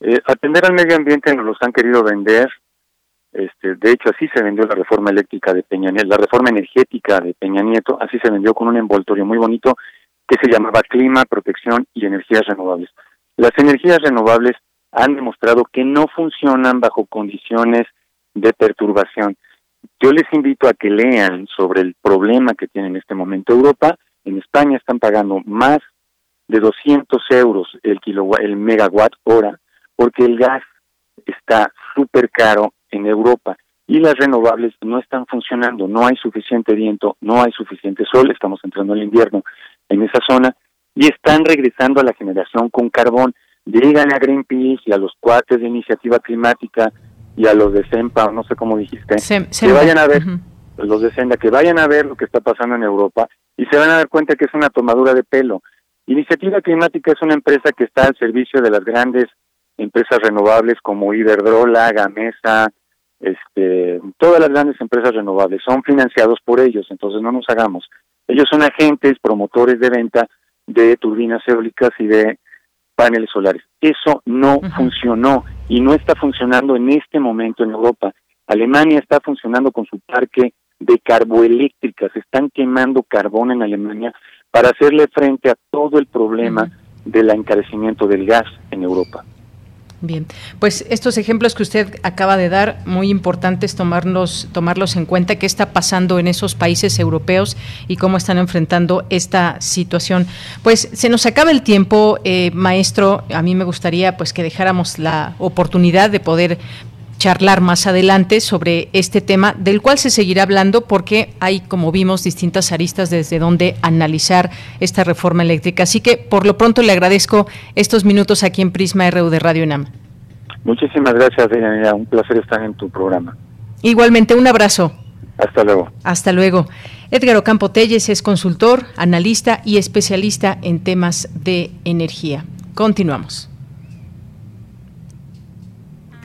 eh, atender al medio ambiente nos los han querido vender. Este, de hecho, así se vendió la reforma eléctrica de Peña Nieto, la reforma energética de Peña Nieto, así se vendió con un envoltorio muy bonito que se llamaba Clima, Protección y Energías Renovables. Las energías renovables han demostrado que no funcionan bajo condiciones de perturbación. Yo les invito a que lean sobre el problema que tiene en este momento Europa. En España están pagando más de 200 euros el, kilowatt, el megawatt hora porque el gas está súper caro en Europa y las renovables no están funcionando, no hay suficiente viento, no hay suficiente sol, estamos entrando en el invierno en esa zona y están regresando a la generación con carbón. Díganle a Greenpeace y a los cuates de iniciativa climática y a los de SEMPA, no sé cómo dijiste, que vayan a ver, los de Senda, que vayan a ver lo que está pasando en Europa y se van a dar cuenta que es una tomadura de pelo. Iniciativa Climática es una empresa que está al servicio de las grandes empresas renovables como Iberdrola, Gamesa, este, todas las grandes empresas renovables son financiados por ellos, entonces no nos hagamos. Ellos son agentes, promotores de venta de turbinas eólicas y de paneles solares. Eso no funcionó y no está funcionando en este momento en Europa. Alemania está funcionando con su parque de carboeléctricas, están quemando carbón en Alemania para hacerle frente a todo el problema del encarecimiento del gas en Europa. Bien, pues estos ejemplos que usted acaba de dar, muy importantes tomarlos, tomarlos en cuenta, qué está pasando en esos países europeos y cómo están enfrentando esta situación. Pues se nos acaba el tiempo, eh, maestro, a mí me gustaría pues que dejáramos la oportunidad de poder charlar más adelante sobre este tema, del cual se seguirá hablando porque hay, como vimos, distintas aristas desde donde analizar esta reforma eléctrica. Así que, por lo pronto, le agradezco estos minutos aquí en Prisma RU de Radio UNAM. Muchísimas gracias, Daniela. Un placer estar en tu programa. Igualmente, un abrazo. Hasta luego. Hasta luego. Edgar Ocampo Telles es consultor, analista y especialista en temas de energía. Continuamos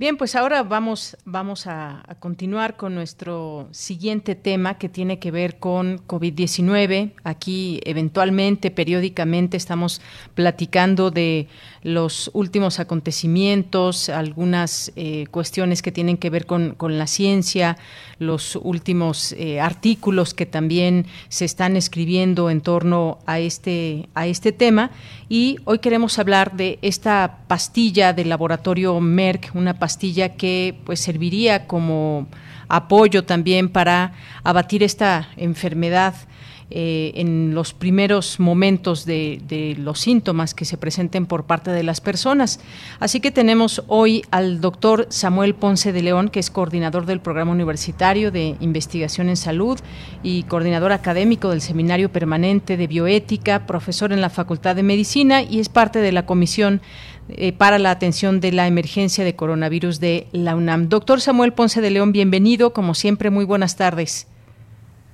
Bien, pues ahora vamos, vamos a, continuar con nuestro siguiente tema que tiene que ver con COVID-19. Aquí eventualmente, periódicamente, estamos platicando de los últimos acontecimientos, algunas eh, cuestiones que tienen que ver con, la ciencia, los últimos eh, artículos que también se están escribiendo en torno a este, a este tema. Y hoy queremos hablar de esta pastilla del laboratorio Merck, una pastilla pastilla que pues serviría como apoyo también para abatir esta enfermedad eh, en los primeros momentos de, de, los síntomas que se presenten por parte de las personas. Así que tenemos hoy al doctor Samuel Ponce de León, que es coordinador del Programa Universitario de Investigación en Salud y coordinador académico del Seminario Permanente de Bioética, profesor en la Facultad de Medicina y es parte de la Comisión eh, para la atención de la emergencia de coronavirus de la UNAM. Doctor Samuel Ponce de León, bienvenido. Como siempre, muy buenas tardes.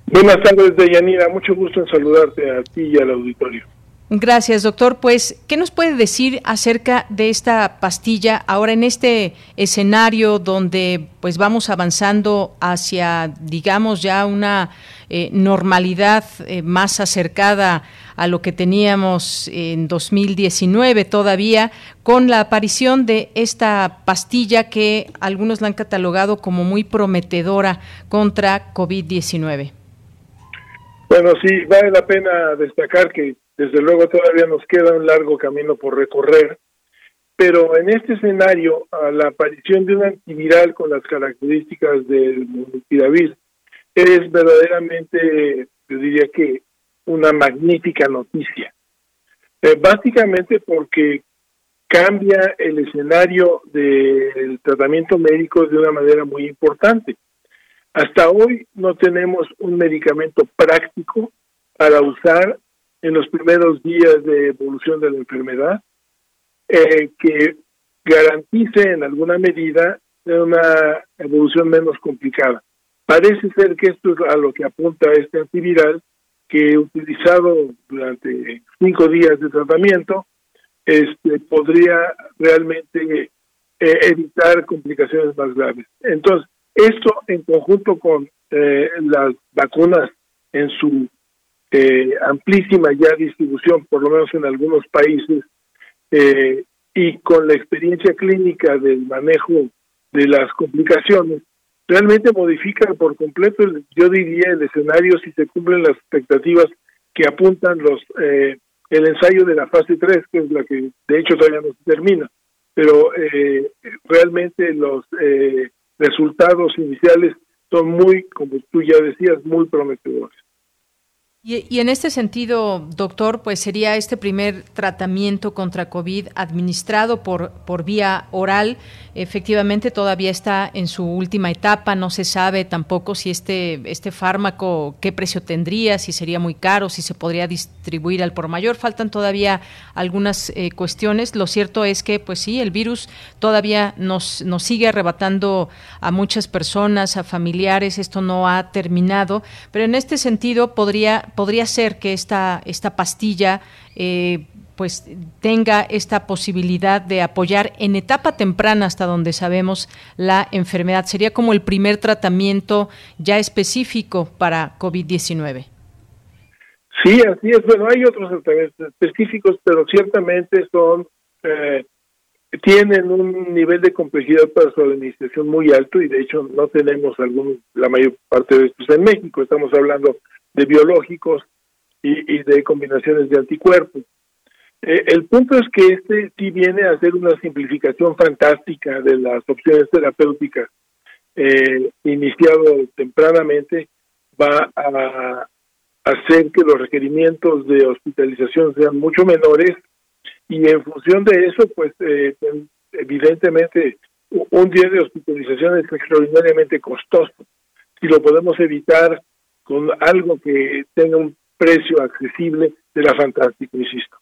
Buenas tardes, Deyanira. Mucho gusto en saludarte a ti y al auditorio. Gracias, doctor. Pues, ¿qué nos puede decir acerca de esta pastilla ahora en este escenario donde pues vamos avanzando hacia, digamos, ya una eh, normalidad eh, más acercada a lo que teníamos en 2019 todavía, con la aparición de esta pastilla que algunos la han catalogado como muy prometedora contra COVID-19? Bueno, sí, vale la pena destacar que desde luego todavía nos queda un largo camino por recorrer, pero en este escenario, a la aparición de un antiviral con las características del molnupiravir es verdaderamente, yo diría que, una magnífica noticia. Eh, básicamente porque cambia el escenario del tratamiento médico de una manera muy importante. Hasta hoy no tenemos un medicamento práctico para usar en los primeros días de evolución de la enfermedad eh, que garantice en alguna medida una evolución menos complicada. Parece ser que esto es a lo que apunta este antiviral que utilizado durante cinco días de tratamiento este, podría realmente eh, evitar complicaciones más graves. Entonces, esto en conjunto con eh, las vacunas en su eh, amplísima ya distribución, por lo menos en algunos países, eh, y con la experiencia clínica del manejo de las complicaciones, realmente modifica por completo, yo diría, el escenario si se cumplen las expectativas que apuntan los eh, el ensayo de la fase 3, que es la que de hecho todavía no se termina, pero eh, realmente los eh, resultados iniciales son muy, como tú ya decías, muy prometedores. Y, en este sentido, doctor, pues sería este primer tratamiento contra COVID administrado por, por vía oral. Efectivamente, todavía está en su última etapa. No se sabe tampoco si este, este fármaco, qué precio tendría, si sería muy caro, si se podría distribuir al por mayor. Faltan todavía algunas eh, cuestiones. Lo cierto es que, pues sí, el virus todavía nos, nos sigue arrebatando a muchas personas, a familiares. Esto no ha terminado. Pero en este sentido, podría podría ser que esta, esta pastilla eh, pues tenga esta posibilidad de apoyar en etapa temprana hasta donde sabemos la enfermedad. Sería como el primer tratamiento ya específico para COVID-19. Sí, así es. Bueno, hay otros tratamientos específicos, pero ciertamente son eh, tienen un nivel de complejidad para su administración muy alto y de hecho no tenemos algún la mayor parte de estos en México. Estamos hablando de biológicos y, de combinaciones de anticuerpos. Eh, el punto es que este sí viene a hacer una simplificación fantástica de las opciones terapéuticas. Eh, iniciado tempranamente, va a hacer que los requerimientos de hospitalización sean mucho menores y en función de eso, pues eh, evidentemente un día de hospitalización es extraordinariamente costoso. Si lo podemos evitar con algo que tenga un precio accesible la fantástico, insisto.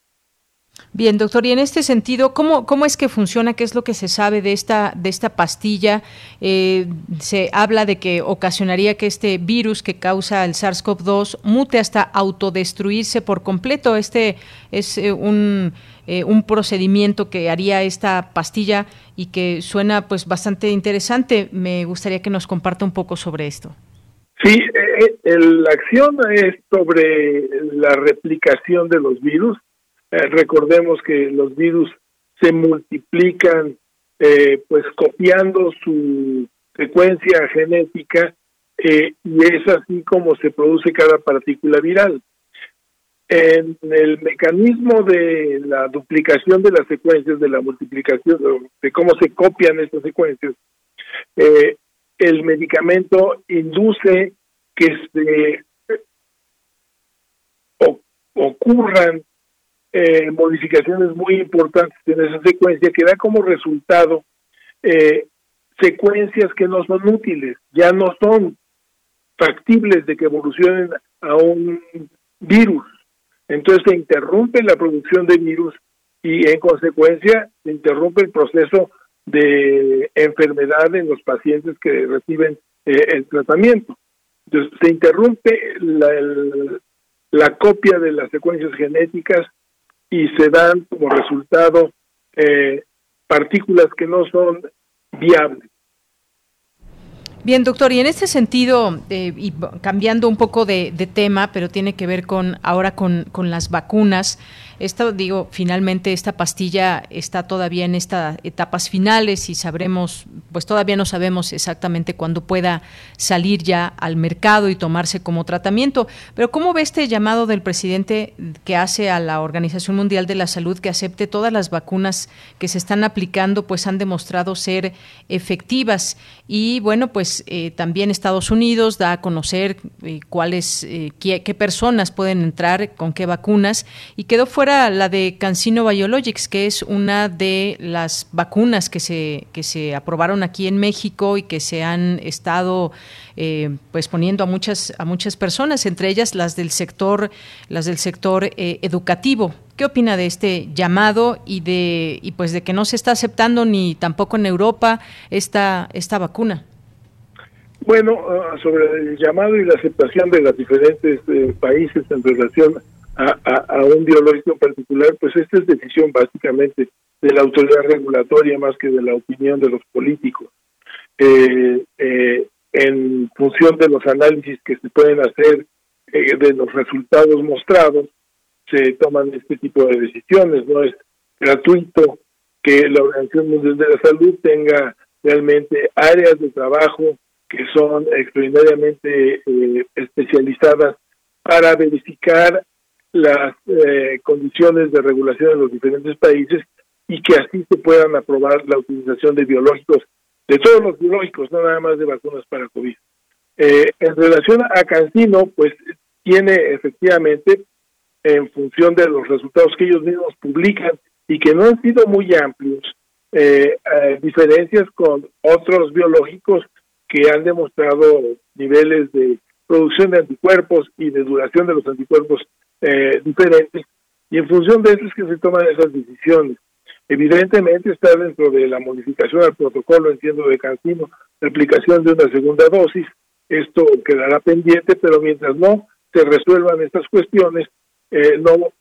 Bien, doctor, y en este sentido, ¿cómo, ¿cómo es que funciona? ¿Qué es lo que se sabe de esta, de esta pastilla? Eh, se habla de que ocasionaría que este virus que causa el SARS-CoV-2 mute hasta autodestruirse por completo. Este es eh, un, eh, un procedimiento que haría esta pastilla y que suena pues bastante interesante. Me gustaría que nos comparta un poco sobre esto. Sí, eh, eh, la acción es sobre la replicación de los virus. Eh, recordemos que los virus se multiplican pues copiando su secuencia genética y es así como se produce cada partícula viral. En el mecanismo de la duplicación de las secuencias, de la multiplicación, de cómo se copian estas secuencias, eh, el medicamento induce que se ocurran eh, modificaciones muy importantes en esa secuencia que da como resultado eh, secuencias que no son útiles, ya no son factibles de que evolucionen a un virus. Entonces se interrumpe la producción de virus y en consecuencia se interrumpe el proceso de enfermedad en los pacientes que reciben eh, el tratamiento. Entonces, se interrumpe la, la, copia de las secuencias genéticas y se dan como resultado eh, partículas que no son viables. Bien, doctor, y en este sentido, eh, y cambiando un poco de, tema, pero tiene que ver con ahora con, con las vacunas, Esto, digo, finalmente esta pastilla está todavía en estas etapas finales y sabremos, pues todavía no sabemos exactamente cuándo pueda salir ya al mercado y tomarse como tratamiento. Pero ¿cómo ve este llamado del presidente que hace a la Organización Mundial de la Salud que acepte todas las vacunas que se están aplicando, pues han demostrado ser efectivas? Y bueno, pues eh, también Estados Unidos da a conocer eh, cuáles, eh, qué, qué personas pueden entrar con qué vacunas y quedó fuera la de Cancino Biologics, que es una de las vacunas que se, que se aprobaron aquí en México y que se han estado eh, pues poniendo a muchas, a muchas personas, entre ellas las del sector, las del sector eh, educativo. ¿Qué opina de este llamado y de y pues de que no se está aceptando ni tampoco en Europa esta, esta vacuna? Bueno, ah, sobre el llamado y la aceptación de los diferentes eh, países en relación a, un biológico en particular, pues esta es decisión básicamente de la autoridad regulatoria más que de la opinión de los políticos. Eh, eh, en función de los análisis que se pueden hacer eh, de los resultados mostrados, se toman este tipo de decisiones. No es gratuito que la Organización Mundial de la Salud tenga realmente áreas de trabajo que son extraordinariamente especializadas para verificar las eh, condiciones de regulación en los diferentes países y que así se puedan aprobar la utilización de biológicos, de todos los biológicos, no nada más de vacunas para COVID. Eh, en relación a Cancino, pues tiene efectivamente, en función de los resultados que ellos mismos publican y que no han sido muy amplios, eh, diferencias con otros biológicos que han demostrado niveles de producción de anticuerpos y de duración de los anticuerpos eh, diferentes y en función de eso es que se toman esas decisiones. Evidentemente está dentro de la modificación al protocolo, entiendo, de Cancino, la aplicación de una segunda dosis. Esto quedará pendiente, pero mientras no se resuelvan estas cuestiones, eh, no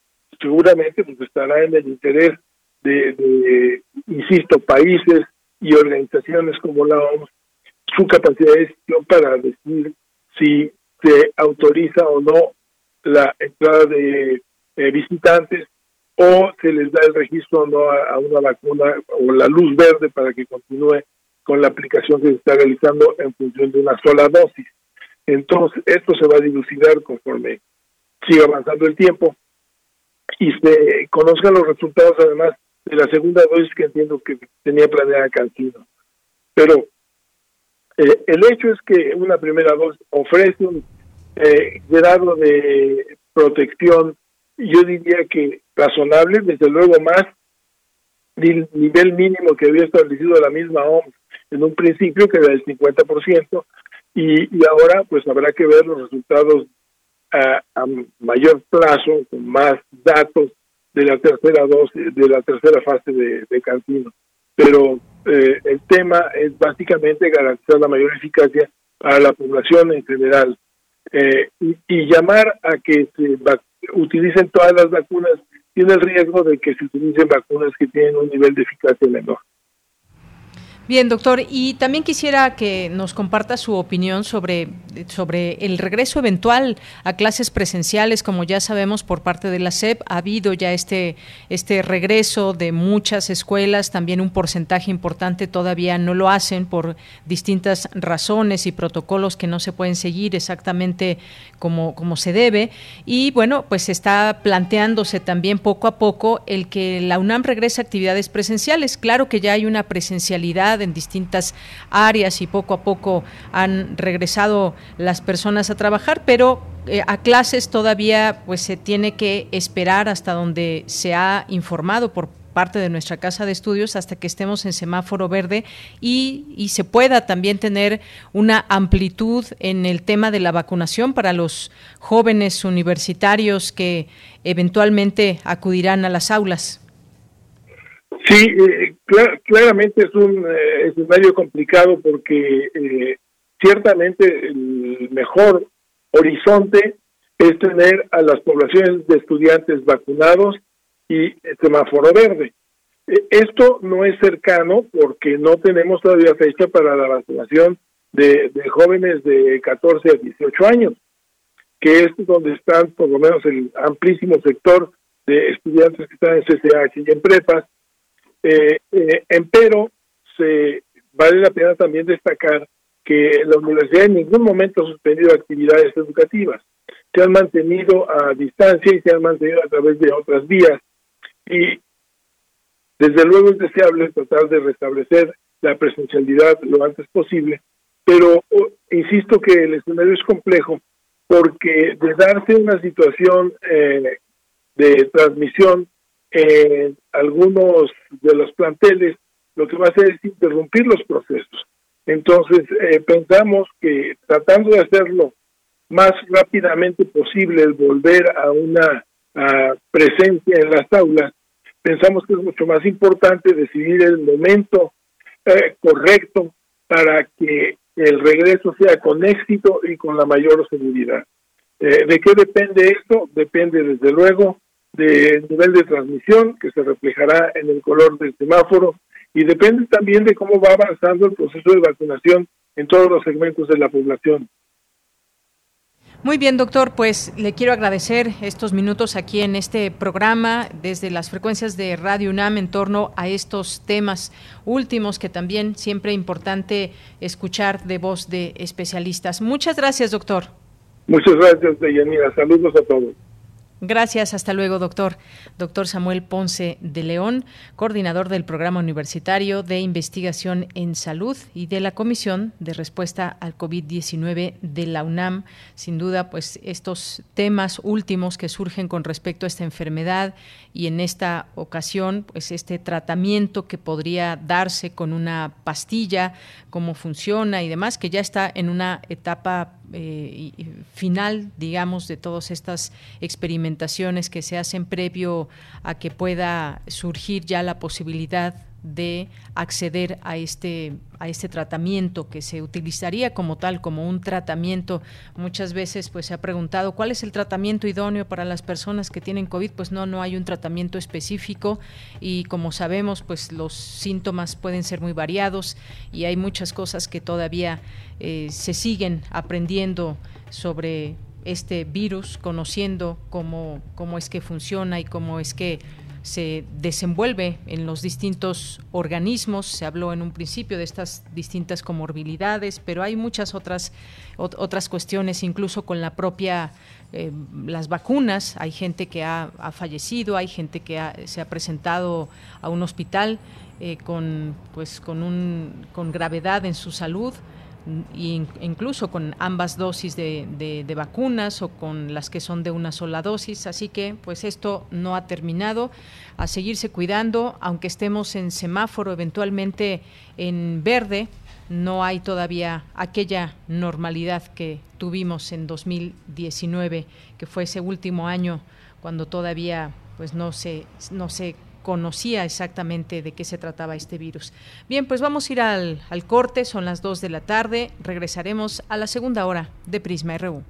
seguramente pues estará en el interés de, de, insisto, países y organizaciones como la OMS su capacidad de decisión para decir si se autoriza o no la entrada de eh, visitantes o se les da el registro no a, una vacuna o la luz verde para que continúe con la aplicación que se está realizando en función de una sola dosis. Entonces, esto se va a dilucidar conforme siga avanzando el tiempo y se conozcan los resultados además de la segunda dosis que entiendo que tenía planeada Cancino. Pero eh, el hecho es que una primera dosis ofrece un eh, grado de protección, yo diría que razonable, desde luego más del nivel mínimo que había establecido la misma OMS en un principio, que era el 50%, y, y ahora pues habrá que ver los resultados a, mayor plazo, con más datos de la tercera dosis, de la tercera fase de, de. Pero eh, el tema es básicamente garantizar la mayor eficacia para la población en general. Eh, y, llamar a que se utilicen todas las vacunas tiene el riesgo de que se utilicen vacunas que tienen un nivel de eficacia menor. Bien, doctor, y también quisiera que nos comparta su opinión sobre, sobre el regreso eventual a clases presenciales, como ya sabemos por parte de la SEP, ha habido ya este, este regreso de muchas escuelas, también un porcentaje importante todavía no lo hacen por distintas razones y protocolos que no se pueden seguir exactamente como, como se debe. Y bueno, pues está planteándose también poco a poco el que la UNAM regrese a actividades presenciales. Claro que ya hay una presencialidad en distintas áreas y poco a poco han regresado las personas a trabajar, pero eh, a clases todavía pues se tiene que esperar hasta donde se ha informado por parte de nuestra casa de estudios hasta que estemos en semáforo verde y, y, se pueda también tener una amplitud en el tema de la vacunación para los jóvenes universitarios que eventualmente acudirán a las aulas. Sí, eh, claramente es un eh, escenario complicado porque eh, ciertamente el mejor horizonte es tener a las poblaciones de estudiantes vacunados y semáforo verde. esto no es cercano porque no tenemos todavía fecha para la vacunación de, de jóvenes de 14 a 18 años, que es donde están por lo menos el amplísimo sector de estudiantes que están en CCH y en prepas. Eh, eh, empero, se, vale la pena también destacar que la universidad en ningún momento ha suspendido actividades educativas. Se han mantenido a distancia y se han mantenido a través de otras vías. Y desde luego es deseable tratar de restablecer la presencialidad lo antes posible, pero insisto que el escenario es complejo porque de darse una situación eh, de transmisión en algunos de los planteles, lo que va a hacer es interrumpir los procesos. Entonces, eh, pensamos que tratando de hacerlo más rápidamente posible, el volver a una presencia en las aulas, pensamos que es mucho más importante decidir el momento eh, correcto para que el regreso sea con éxito y con la mayor seguridad. Eh, ¿De qué depende esto? Depende desde luego del nivel de transmisión que se reflejará en el color del semáforo y depende también de cómo va avanzando el proceso de vacunación en todos los segmentos de la población. Muy bien, doctor, pues le quiero agradecer estos minutos aquí en este programa desde las frecuencias de Radio UNAM en torno a estos temas últimos que también siempre es importante escuchar de voz de especialistas. Muchas gracias, doctor. Muchas gracias, Deyanira. Saludos a todos. Gracias, hasta luego, doctor. Doctor Samuel Ponce de León, coordinador del Programa Universitario de Investigación en Salud y de la Comisión de Respuesta al COVID-19 de la UNAM. Sin duda, pues estos temas últimos que surgen con respecto a esta enfermedad y en esta ocasión, pues este tratamiento que podría darse con una pastilla, cómo funciona y demás, que ya está en una etapa eh, final, digamos, de todas estas experimentaciones que se hacen previo a que pueda surgir ya la posibilidad de acceder a este a este tratamiento que se utilizaría como tal como un tratamiento. Muchas veces pues se ha preguntado cuál es el tratamiento idóneo para las personas que tienen covid pues no no hay un tratamiento específico y como sabemos pues los síntomas pueden ser muy variados y hay muchas cosas que todavía eh, se siguen aprendiendo sobre este virus conociendo cómo cómo es que funciona y cómo es que se desenvuelve en los distintos organismos. Se habló en un principio de estas distintas comorbilidades, pero hay muchas otras, otras cuestiones, incluso con la propia eh, las vacunas. Hay gente que ha, fallecido, hay gente que se ha presentado a un hospital eh, con, pues, con, un, con gravedad en su salud incluso con ambas dosis de, vacunas o con las que son de una sola dosis. Así que, pues esto no ha terminado. A seguirse cuidando, aunque estemos en semáforo, eventualmente en verde, no hay todavía aquella normalidad que tuvimos en 2019, que fue ese último año cuando todavía pues no se no se conocía exactamente de qué se trataba este virus. Bien, pues vamos a ir al, al corte, son las 2 de la tarde, regresaremos a la segunda hora de Prisma RU.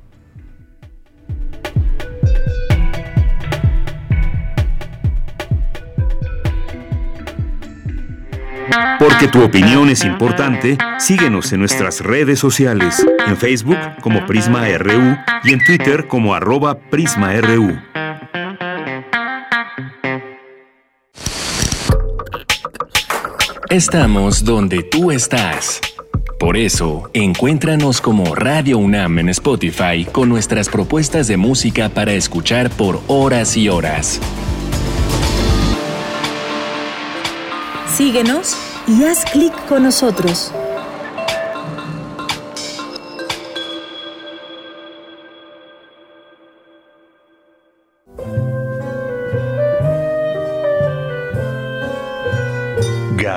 Porque tu opinión es importante, síguenos en nuestras redes sociales, en Facebook como Prisma RU y en Twitter como arroba PrismaRU. Estamos donde tú estás. Por eso, encuéntranos como Radio UNAM en Spotify con nuestras propuestas de música para escuchar por horas y horas. Síguenos y haz clic con nosotros.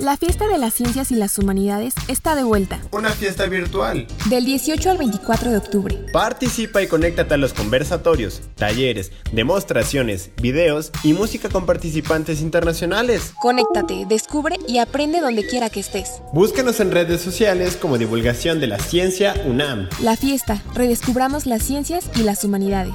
La fiesta de las ciencias y las humanidades está de vuelta. Una fiesta virtual. Del 18 al 24 de octubre. Participa y conéctate a los conversatorios, talleres, demostraciones, videos y música con participantes internacionales. Conéctate, descubre y aprende donde quiera que estés. Búscanos en redes sociales como divulgación de la ciencia UNAM. La fiesta, redescubramos las ciencias y las humanidades.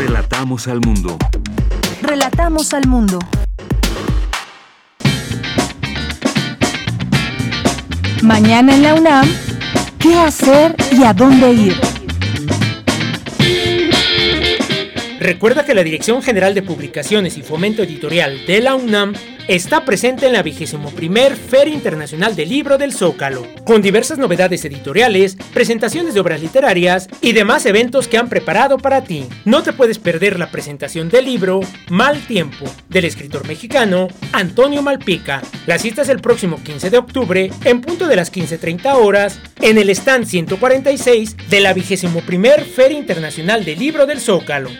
Relatamos al mundo. Relatamos al mundo. Mañana en la UNAM, ¿qué hacer y a dónde ir? Recuerda que la Dirección General de Publicaciones y Fomento Editorial de la UNAM está presente en la vigésimo primer Feria Internacional del Libro del Zócalo, con diversas novedades editoriales, presentaciones de obras literarias y demás eventos que han preparado para ti. No te puedes perder la presentación del libro Mal Tiempo, del escritor mexicano Antonio Malpica. La cita es el próximo 15 de octubre, en punto de las 15.30 horas, en el stand 146 de la vigésimo primer Feria Internacional del Libro del Zócalo.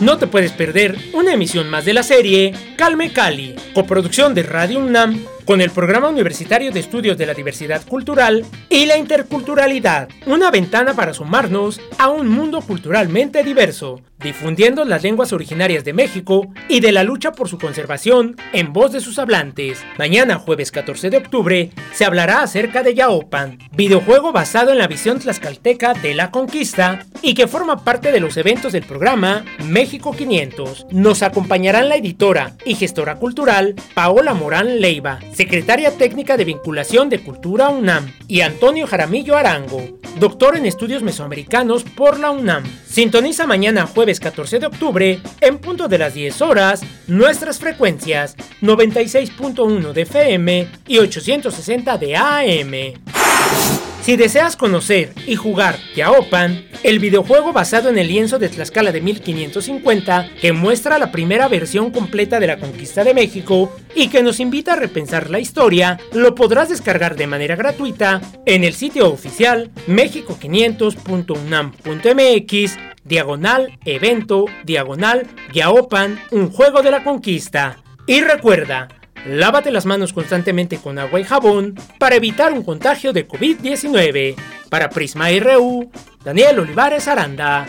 No te puedes perder una emisión más de la serie Calme Cali, coproducción de Radio UNAM con el Programa Universitario de Estudios de la Diversidad Cultural y la Interculturalidad, una ventana para sumarnos a un mundo culturalmente diverso, difundiendo las lenguas originarias de México y de la lucha por su conservación en voz de sus hablantes. Mañana, jueves 14 de octubre, se hablará acerca de Yaopan, videojuego basado en la visión tlaxcalteca de la conquista y que forma parte de los eventos del programa México 500. Nos acompañarán la editora y gestora cultural Paola Morán Leiva, secretaria técnica de vinculación de Cultura UNAM, y Antonio Jaramillo Arango, doctor en estudios mesoamericanos por la UNAM. Sintoniza mañana jueves 14 de octubre, en punto de las 10 horas, nuestras frecuencias 96.1 de FM y 860 de AM. Si deseas conocer y jugar Yaopan, el videojuego basado en el lienzo de Tlaxcala de 1550, que muestra la primera versión completa de la conquista de México y que nos invita a repensar la historia, lo podrás descargar de manera gratuita en el sitio oficial mexico500.unam.mx, diagonal evento, diagonal Yaopan, un juego de la conquista. Y recuerda, Lávate las manos constantemente con agua y jabón para evitar un contagio de COVID-19. Para Prisma RU, Daniel Olivares Aranda.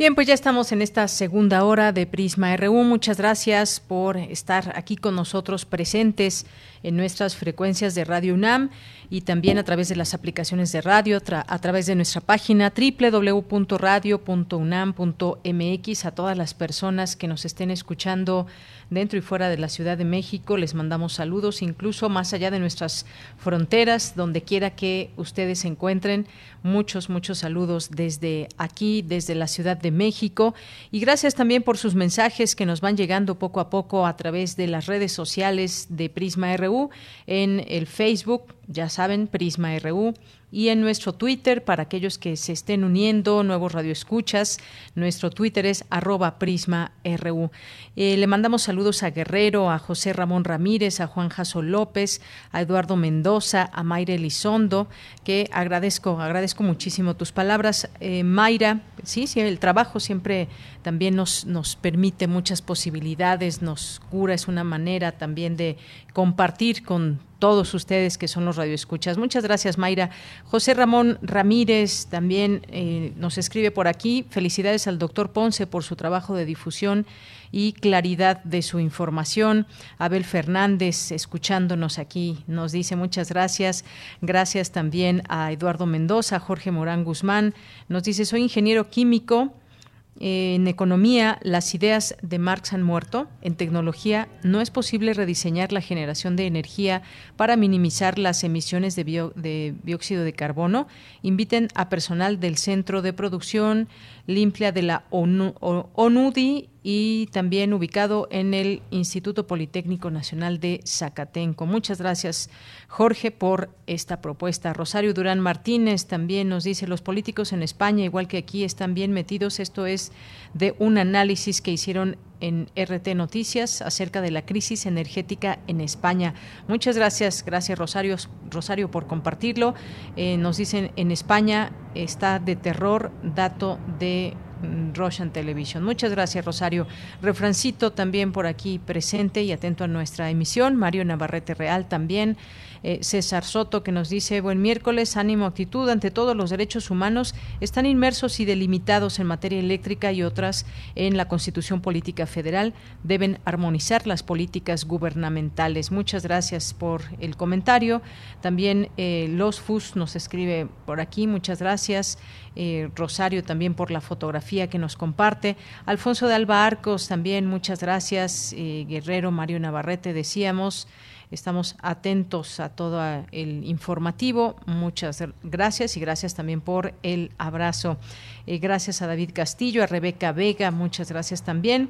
Bien, pues ya estamos en esta segunda hora de Prisma RU. Muchas gracias por estar aquí con nosotros presentes en nuestras frecuencias de Radio UNAM y también a través de las aplicaciones de radio, a través de nuestra página www.radio.unam.mx. A todas las personas que nos estén escuchando dentro y fuera de la Ciudad de México, les mandamos saludos, incluso más allá de nuestras fronteras, donde quiera que ustedes se encuentren. Muchos, muchos saludos desde aquí, desde la Ciudad de México. Y gracias también por sus mensajes que nos van llegando poco a poco a través de las redes sociales de Prisma RU, en el Facebook, ya saben, Prisma RU, y en nuestro Twitter para aquellos que se estén uniendo, nuevos radioescuchas. Nuestro Twitter es arroba prisma.ru. Eh, le mandamos saludos a Guerrero, a José Ramón Ramírez, a Juan Jaso López, a Eduardo Mendoza, a Mayra Elizondo, que agradezco, agradezco muchísimo tus palabras. Eh, Mayra, sí, sí, el trabajo siempre también nos, nos permite muchas posibilidades, nos cura, es una manera también de compartir con todos ustedes que son los radioescuchas. Muchas gracias, Mayra. José Ramón Ramírez también eh, nos escribe por aquí. Felicidades al doctor Ponce por su trabajo de difusión y claridad de su información. Abel Fernández, escuchándonos aquí, nos dice muchas gracias. Gracias también a Eduardo Mendoza, Jorge Morán Guzmán. Nos dice, soy ingeniero químico en economía, las ideas de Marx han muerto. En tecnología, no es posible rediseñar la generación de energía para minimizar las emisiones de, de dióxido de carbono. Inviten a personal del Centro de Producción Limpia de la ONU, ONUDI y también ubicado en el Instituto Politécnico Nacional de Zacatenco. Muchas gracias, Jorge, por esta propuesta. Rosario Durán Martínez también nos dice, los políticos en España, igual que aquí, están bien metidos. Esto es de un análisis que hicieron en RT Noticias acerca de la crisis energética en España. Muchas gracias, gracias Rosario, Rosario por compartirlo. Eh, nos dicen en España está de terror, dato de mm, Russian Television. Muchas gracias, Rosario. Refrancito también por aquí presente y atento a nuestra emisión. Mario Navarrete Real también. Eh, César Soto, que nos dice, buen miércoles, ánimo, actitud ante todos los derechos humanos están inmersos y delimitados en materia eléctrica y otras en la Constitución Política Federal. Deben armonizar las políticas gubernamentales. Muchas gracias por el comentario. También eh, Los Fus nos escribe por aquí, muchas gracias. Eh, Rosario también por la fotografía que nos comparte. Alfonso de Alba Arcos también, muchas gracias. Guerrero Mario Navarrete, decíamos. Estamos atentos a todo el informativo. Muchas gracias y gracias también por el abrazo. Eh, gracias a David Castillo, a Rebeca Vega, muchas gracias también.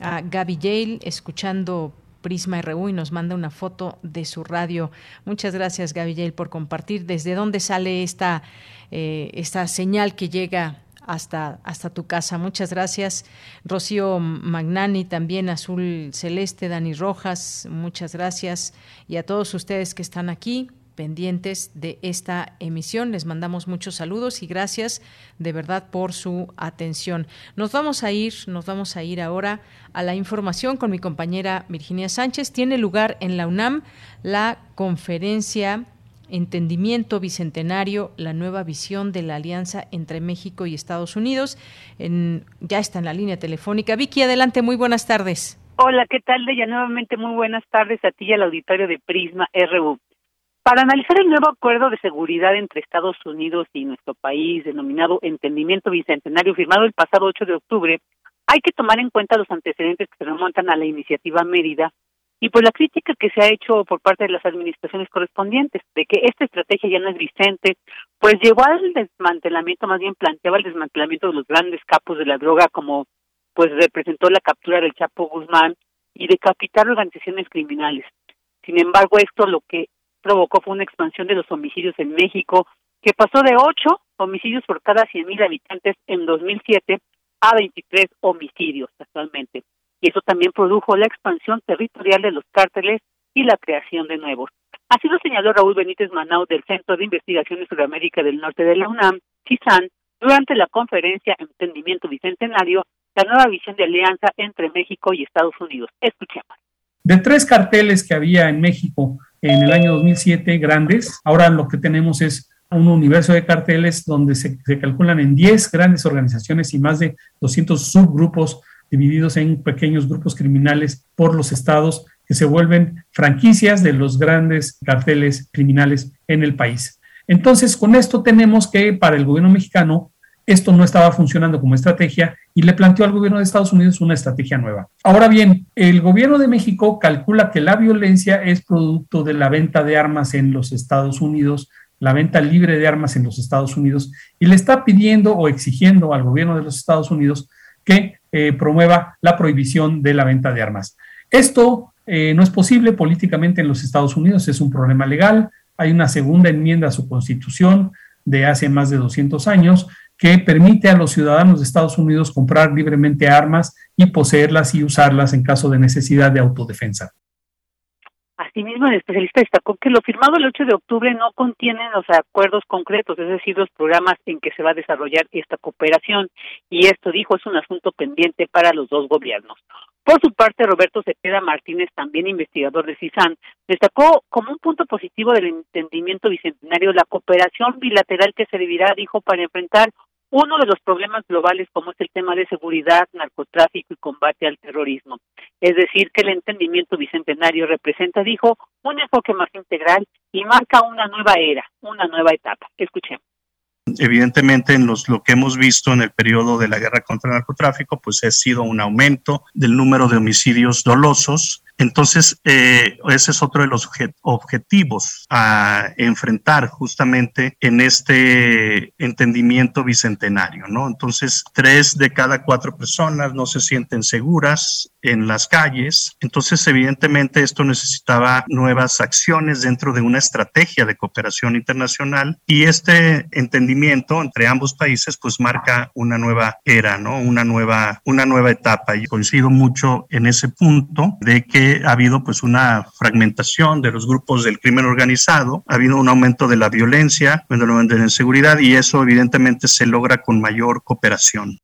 A Gaby Yale, escuchando Prisma RU y nos manda una foto de su radio. Muchas gracias, Gaby Yale, por compartir desde dónde sale esta, eh, esta señal que llega hasta, hasta tu casa. Muchas gracias. Rocío Magnani, también Azul Celeste, Dani Rojas, muchas gracias. Y a todos ustedes que están aquí pendientes de esta emisión. Les mandamos muchos saludos y gracias de verdad por su atención. Nos vamos a ir, nos vamos a ir ahora a la información con mi compañera Virginia Sánchez. Tiene lugar en la UNAM la conferencia Entendimiento Bicentenario, la nueva visión de la alianza entre México y Estados Unidos. En, ya está en la línea telefónica. Vicky, adelante, muy buenas tardes. Hola, ¿qué tal, Deya? Nuevamente muy buenas tardes a ti y al auditorio de Prisma RU. Para analizar el nuevo acuerdo de seguridad entre Estados Unidos y nuestro país, denominado Entendimiento Bicentenario, firmado el pasado 8 de octubre, hay que tomar en cuenta los antecedentes que se remontan a la iniciativa Mérida y pues la crítica que se ha hecho por parte de las administraciones correspondientes de que esta estrategia ya no es vigente, pues llevó al desmantelamiento, más bien planteaba el desmantelamiento de los grandes capos de la droga como pues representó la captura del Chapo Guzmán y decapitar organizaciones criminales. Sin embargo, esto lo que provocó fue una expansión de los homicidios en México, que pasó de 8 homicidios por cada 100.000 habitantes en 2007 a 23 homicidios actualmente y eso también produjo la expansión territorial de los cárteles y la creación de nuevos. Así lo señaló Raúl Benítez Manau del Centro de Investigaciones sobre América del Norte de la UNAM, CISAN, durante la conferencia Entendimiento Bicentenario, la nueva visión de alianza entre México y Estados Unidos. Escuchemos. De tres carteles que había en México en el año 2007 grandes, ahora lo que tenemos es un universo de carteles donde se, se calculan en 10 grandes organizaciones y más de 200 subgrupos divididos en pequeños grupos criminales por los estados que se vuelven franquicias de los grandes carteles criminales en el país. Entonces, con esto tenemos que para el gobierno mexicano esto no estaba funcionando como estrategia y le planteó al gobierno de Estados Unidos una estrategia nueva. Ahora bien, el gobierno de México calcula que la violencia es producto de la venta de armas en los Estados Unidos, la venta libre de armas en los Estados Unidos, y le está pidiendo o exigiendo al gobierno de los Estados Unidos que eh, promueva la prohibición de la venta de armas. Esto eh, no es posible políticamente en los Estados Unidos, es un problema legal, hay una segunda enmienda a su constitución, de hace más de 200 años, que permite a los ciudadanos de Estados Unidos comprar libremente armas y poseerlas y usarlas en caso de necesidad de autodefensa. Asimismo, el especialista destacó que lo firmado el 8 de octubre no contiene los acuerdos concretos, es decir, los programas en que se va a desarrollar esta cooperación, y esto, dijo, es un asunto pendiente para los dos gobiernos. Por su parte, Roberto Cepeda Martínez, también investigador de CISAN, destacó como un punto positivo del entendimiento bicentenario la cooperación bilateral que servirá, dijo, para enfrentar uno de los problemas globales como es el tema de seguridad, narcotráfico y combate al terrorismo. Es decir, que el entendimiento bicentenario representa, dijo, un enfoque más integral y marca una nueva era, una nueva etapa. Escuchemos. Evidentemente, en los, lo que hemos visto en el periodo de la guerra contra el narcotráfico, pues ha sido un aumento del número de homicidios dolosos. Entonces, eh, ese es otro de los objetivos a enfrentar justamente en este entendimiento bicentenario, ¿no? Entonces, tres de cada cuatro personas no se sienten seguras en las calles. Entonces, evidentemente, esto necesitaba nuevas acciones dentro de una estrategia de cooperación internacional y este entendimiento entre ambos países, pues marca una nueva era, ¿no? Una nueva, una nueva etapa. Y coincido mucho en ese punto de que ha habido pues una fragmentación de los grupos del crimen organizado, ha habido un aumento de la violencia, de la inseguridad y eso evidentemente se logra con mayor cooperación.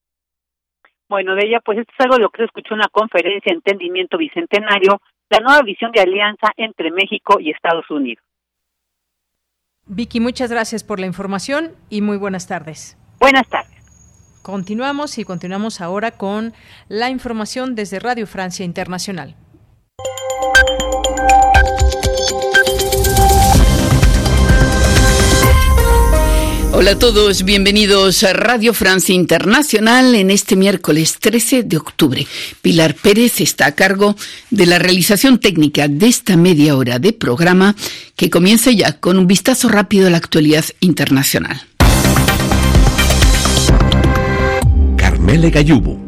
Bueno, de ella, pues esto es algo de lo que se escuchó en una conferencia Entendimiento Bicentenario, la nueva visión de alianza entre México y Estados Unidos. Vicky, muchas gracias por la información y muy buenas tardes. Buenas tardes. Continuamos y continuamos ahora con la información desde Radio Francia Internacional. Hola a todos, bienvenidos a Radio Francia Internacional en este miércoles 13 de octubre. Pilar Pérez está a cargo de la realización técnica de esta media hora de programa que comienza ya con un vistazo rápido a la actualidad internacional. Carmele Gallubo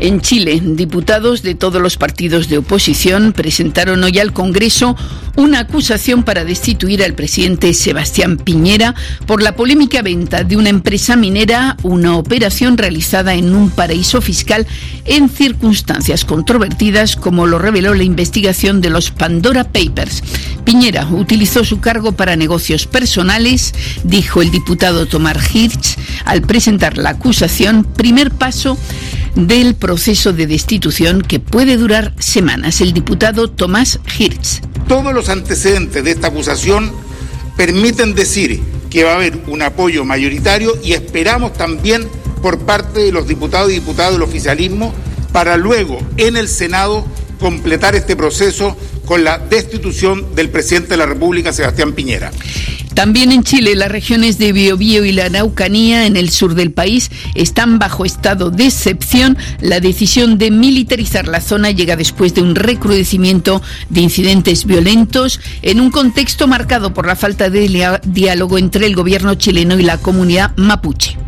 en Chile, diputados de todos los partidos de oposición presentaron hoy al Congreso una acusación para destituir al presidente Sebastián Piñera por la polémica venta de una empresa minera, una operación realizada en un paraíso fiscal en circunstancias controvertidas, como lo reveló la investigación de los Pandora Papers. Piñera utilizó su cargo para negocios personales, dijo el diputado Tomar Hirsch al presentar la acusación, primer paso del proceso de destitución que puede durar semanas. El diputado Tomás Hirsch. Todos los antecedentes de esta acusación permiten decir que va a haber un apoyo mayoritario y esperamos también por parte de los diputados y diputadas del oficialismo para luego en el Senado completar este proceso con la destitución del presidente de la República, Sebastián Piñera. También en Chile, las regiones de Biobío y la Araucanía, en el sur del país, están bajo estado de excepción. La decisión de militarizar la zona llega después de un recrudecimiento de incidentes violentos en un contexto marcado por la falta de diálogo entre el gobierno chileno y la comunidad mapuche.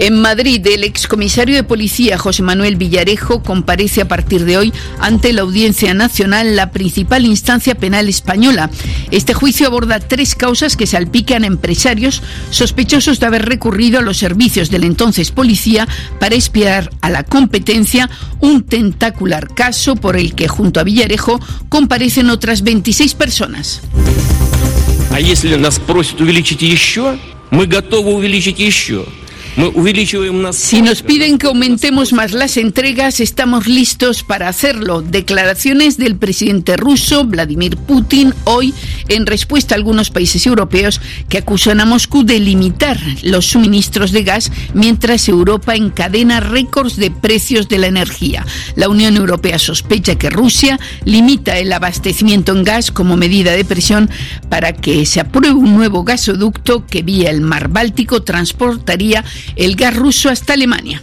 En Madrid, el excomisario de policía José Manuel Villarejo comparece a partir de hoy ante la Audiencia Nacional, la principal instancia penal española. Este juicio aborda tres causas que salpican a empresarios sospechosos de haber recurrido a los servicios del entonces policía para espiar a la competencia, un tentacular caso por el que junto a Villarejo comparecen otras 26 personas. Si nos piden que aumentemos más las entregas, estamos listos para hacerlo. Declaraciones del presidente ruso Vladimir Putin hoy en respuesta a algunos países europeos que acusan a Moscú de limitar los suministros de gas mientras Europa encadena récords de precios de la energía. La Unión Europea sospecha que Rusia limita el abastecimiento en gas como medida de presión para que se apruebe un nuevo gasoducto que vía el mar Báltico transportaría el gas ruso hasta Alemania.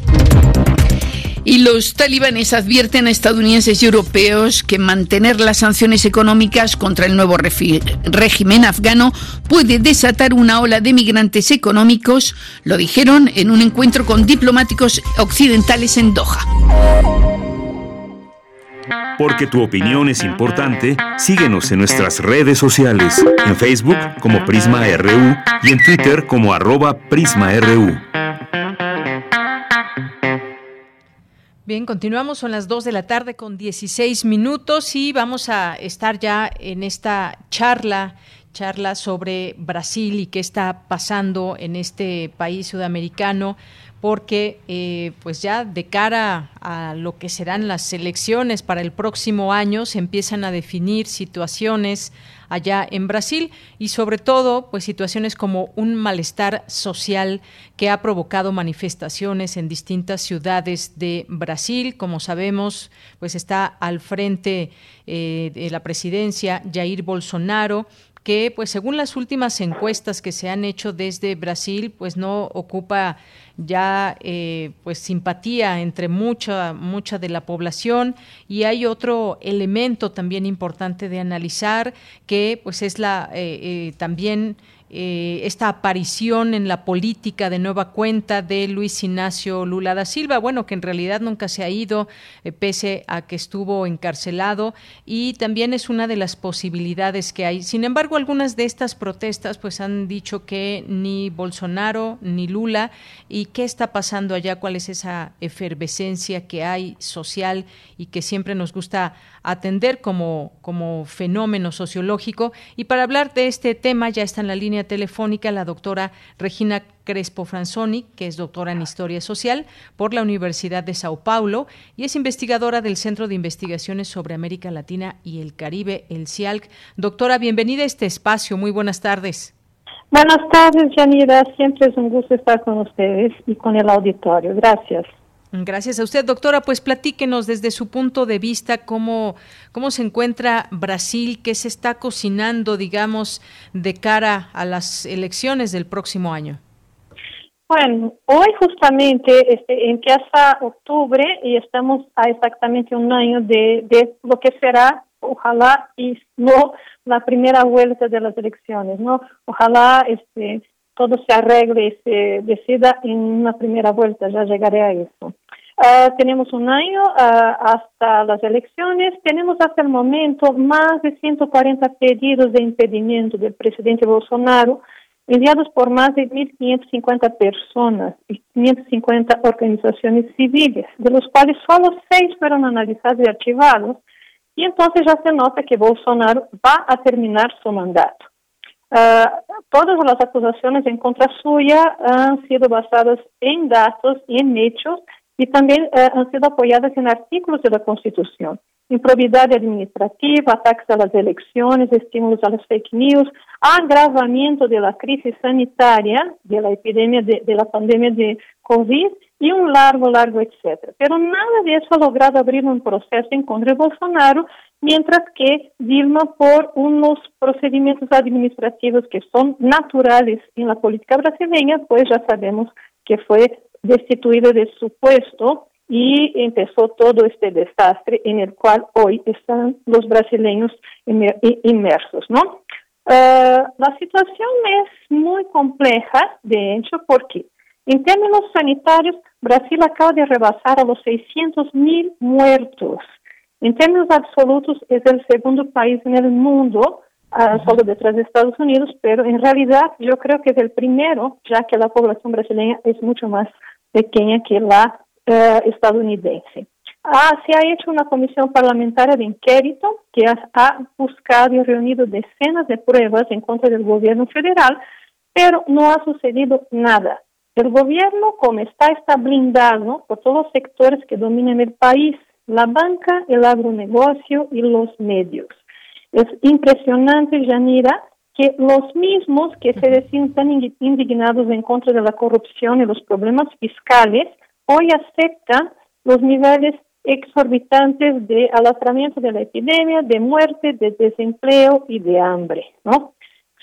Y los talibanes advierten a estadounidenses y europeos que mantener las sanciones económicas contra el nuevo régimen afgano puede desatar una ola de migrantes económicos, lo dijeron en un encuentro con diplomáticos occidentales en Doha. Porque tu opinión es importante, síguenos en nuestras redes sociales, en Facebook como Prisma RU y en Twitter como arroba PrismaRU. Bien, continuamos, son las 2 de la tarde con 16 minutos y vamos a estar ya en esta charla charla sobre Brasil y qué está pasando en este país sudamericano porque eh, pues ya de cara a lo que serán las elecciones para el próximo año se empiezan a definir situaciones allá en Brasil y sobre todo pues situaciones como un malestar social que ha provocado manifestaciones en distintas ciudades de Brasil. Como sabemos pues está al frente eh, de la presidencia Jair Bolsonaro que pues según las últimas encuestas que se han hecho desde Brasil pues no ocupa ya eh, pues simpatía entre mucha mucha de la población. Y hay otro elemento también importante de analizar que pues es la eh, eh, también eh, esta aparición en la política de nueva cuenta de Luis Ignacio Lula da Silva, bueno, que en realidad nunca se ha ido, eh, pese a que estuvo encarcelado, y también es una de las posibilidades que hay. Sin embargo, algunas de estas protestas pues han dicho que ni Bolsonaro ni Lula, y qué está pasando allá, cuál es esa efervescencia que hay social y que siempre nos gusta atender como, como fenómeno sociológico. Y para hablar de este tema ya está en la línea telefónica la doctora Regina Crespo Franzoni, que es doctora en Historia Social por la Universidad de Sao Paulo y es investigadora del Centro de Investigaciones sobre América Latina y el Caribe, el CIALC. Doctora, bienvenida a este espacio. Muy buenas tardes. Buenas tardes, Janira. Siempre es un gusto estar con ustedes y con el auditorio. Gracias. Gracias a usted, doctora. Pues platíquenos desde su punto de vista cómo, cómo se encuentra Brasil, qué se está cocinando, digamos, de cara a las elecciones del próximo año. Bueno, hoy justamente este, empieza octubre y estamos a exactamente un año de, de lo que será, ojalá, y no la primera vuelta de las elecciones, ¿no? Ojalá este, todo se arregle y se decida en una primera vuelta, ya llegaré a eso. Uh, tenemos un año uh, hasta las elecciones. Tenemos hasta el momento más de 140 pedidos de impedimento del presidente Bolsonaro enviados por más de 1.550 personas y 550 organizaciones civiles, de los cuales solo seis fueron analizados y archivados. Y entonces ya se nota que Bolsonaro va a terminar su mandato. Uh, todas las acusaciones en contra suya han sido basadas en datos y en hechos y también uh, han sido apoyadas en artículos de la Constitución. Improbidad administrativa, ataques a las elecciones, estímulos a las fake news, agravamiento de la crisis sanitaria, de la epidemia de, de la pandemia de COVID y un largo, largo, etcétera. Pero nada de eso ha logrado abrir un proceso en contra de Bolsonaro mientras que Dilma, por unos procedimientos administrativos que son naturales en la política brasileña, pues ya sabemos que fue destituido de su puesto y empezó todo este desastre en el cual hoy están los brasileños inmersos, ¿no? Uh, la situación es muy compleja, de hecho, porque en términos sanitarios, Brasil acaba de rebasar a los 600 mil muertos en términos absolutos, es el segundo país en el mundo, uh, solo detrás de Estados Unidos, pero en realidad yo creo que es el primero, ya que la población brasileña es mucho más pequeña que la uh, estadounidense. Ah, se ha hecho una comisión parlamentaria de inquérito que ha, buscado y reunido decenas de pruebas en contra del gobierno federal, pero no ha sucedido nada. El gobierno, como está, está blindado por todos los sectores que dominan el país la banca, el agronegocio y los medios. Es impresionante, Yanira, que los mismos que se decían tan indignados en contra de la corrupción y los problemas fiscales, hoy aceptan los niveles exorbitantes de alastramiento de la epidemia, de muerte, de desempleo y de hambre, ¿no?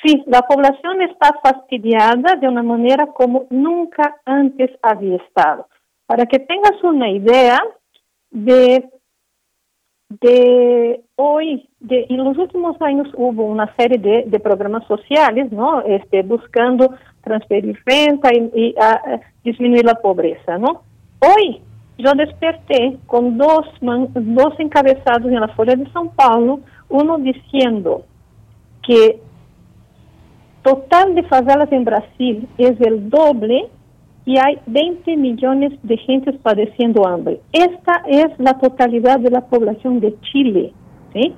Sí, la población está fastidiada de una manera como nunca antes había estado. Para que tengas una idea, de, de hoy, de, en los últimos años hubo una serie de, de programas sociales, ¿no? Este, buscando transferir renta y, y a, disminuir la pobreza, ¿no? Hoy yo desperté con dos, dos encabezados en la Folha de São Paulo, uno diciendo que total de favelas en Brasil es el doble y hay 20 millones de gentes padeciendo hambre. Esta es la totalidad de la población de Chile. ¿sí?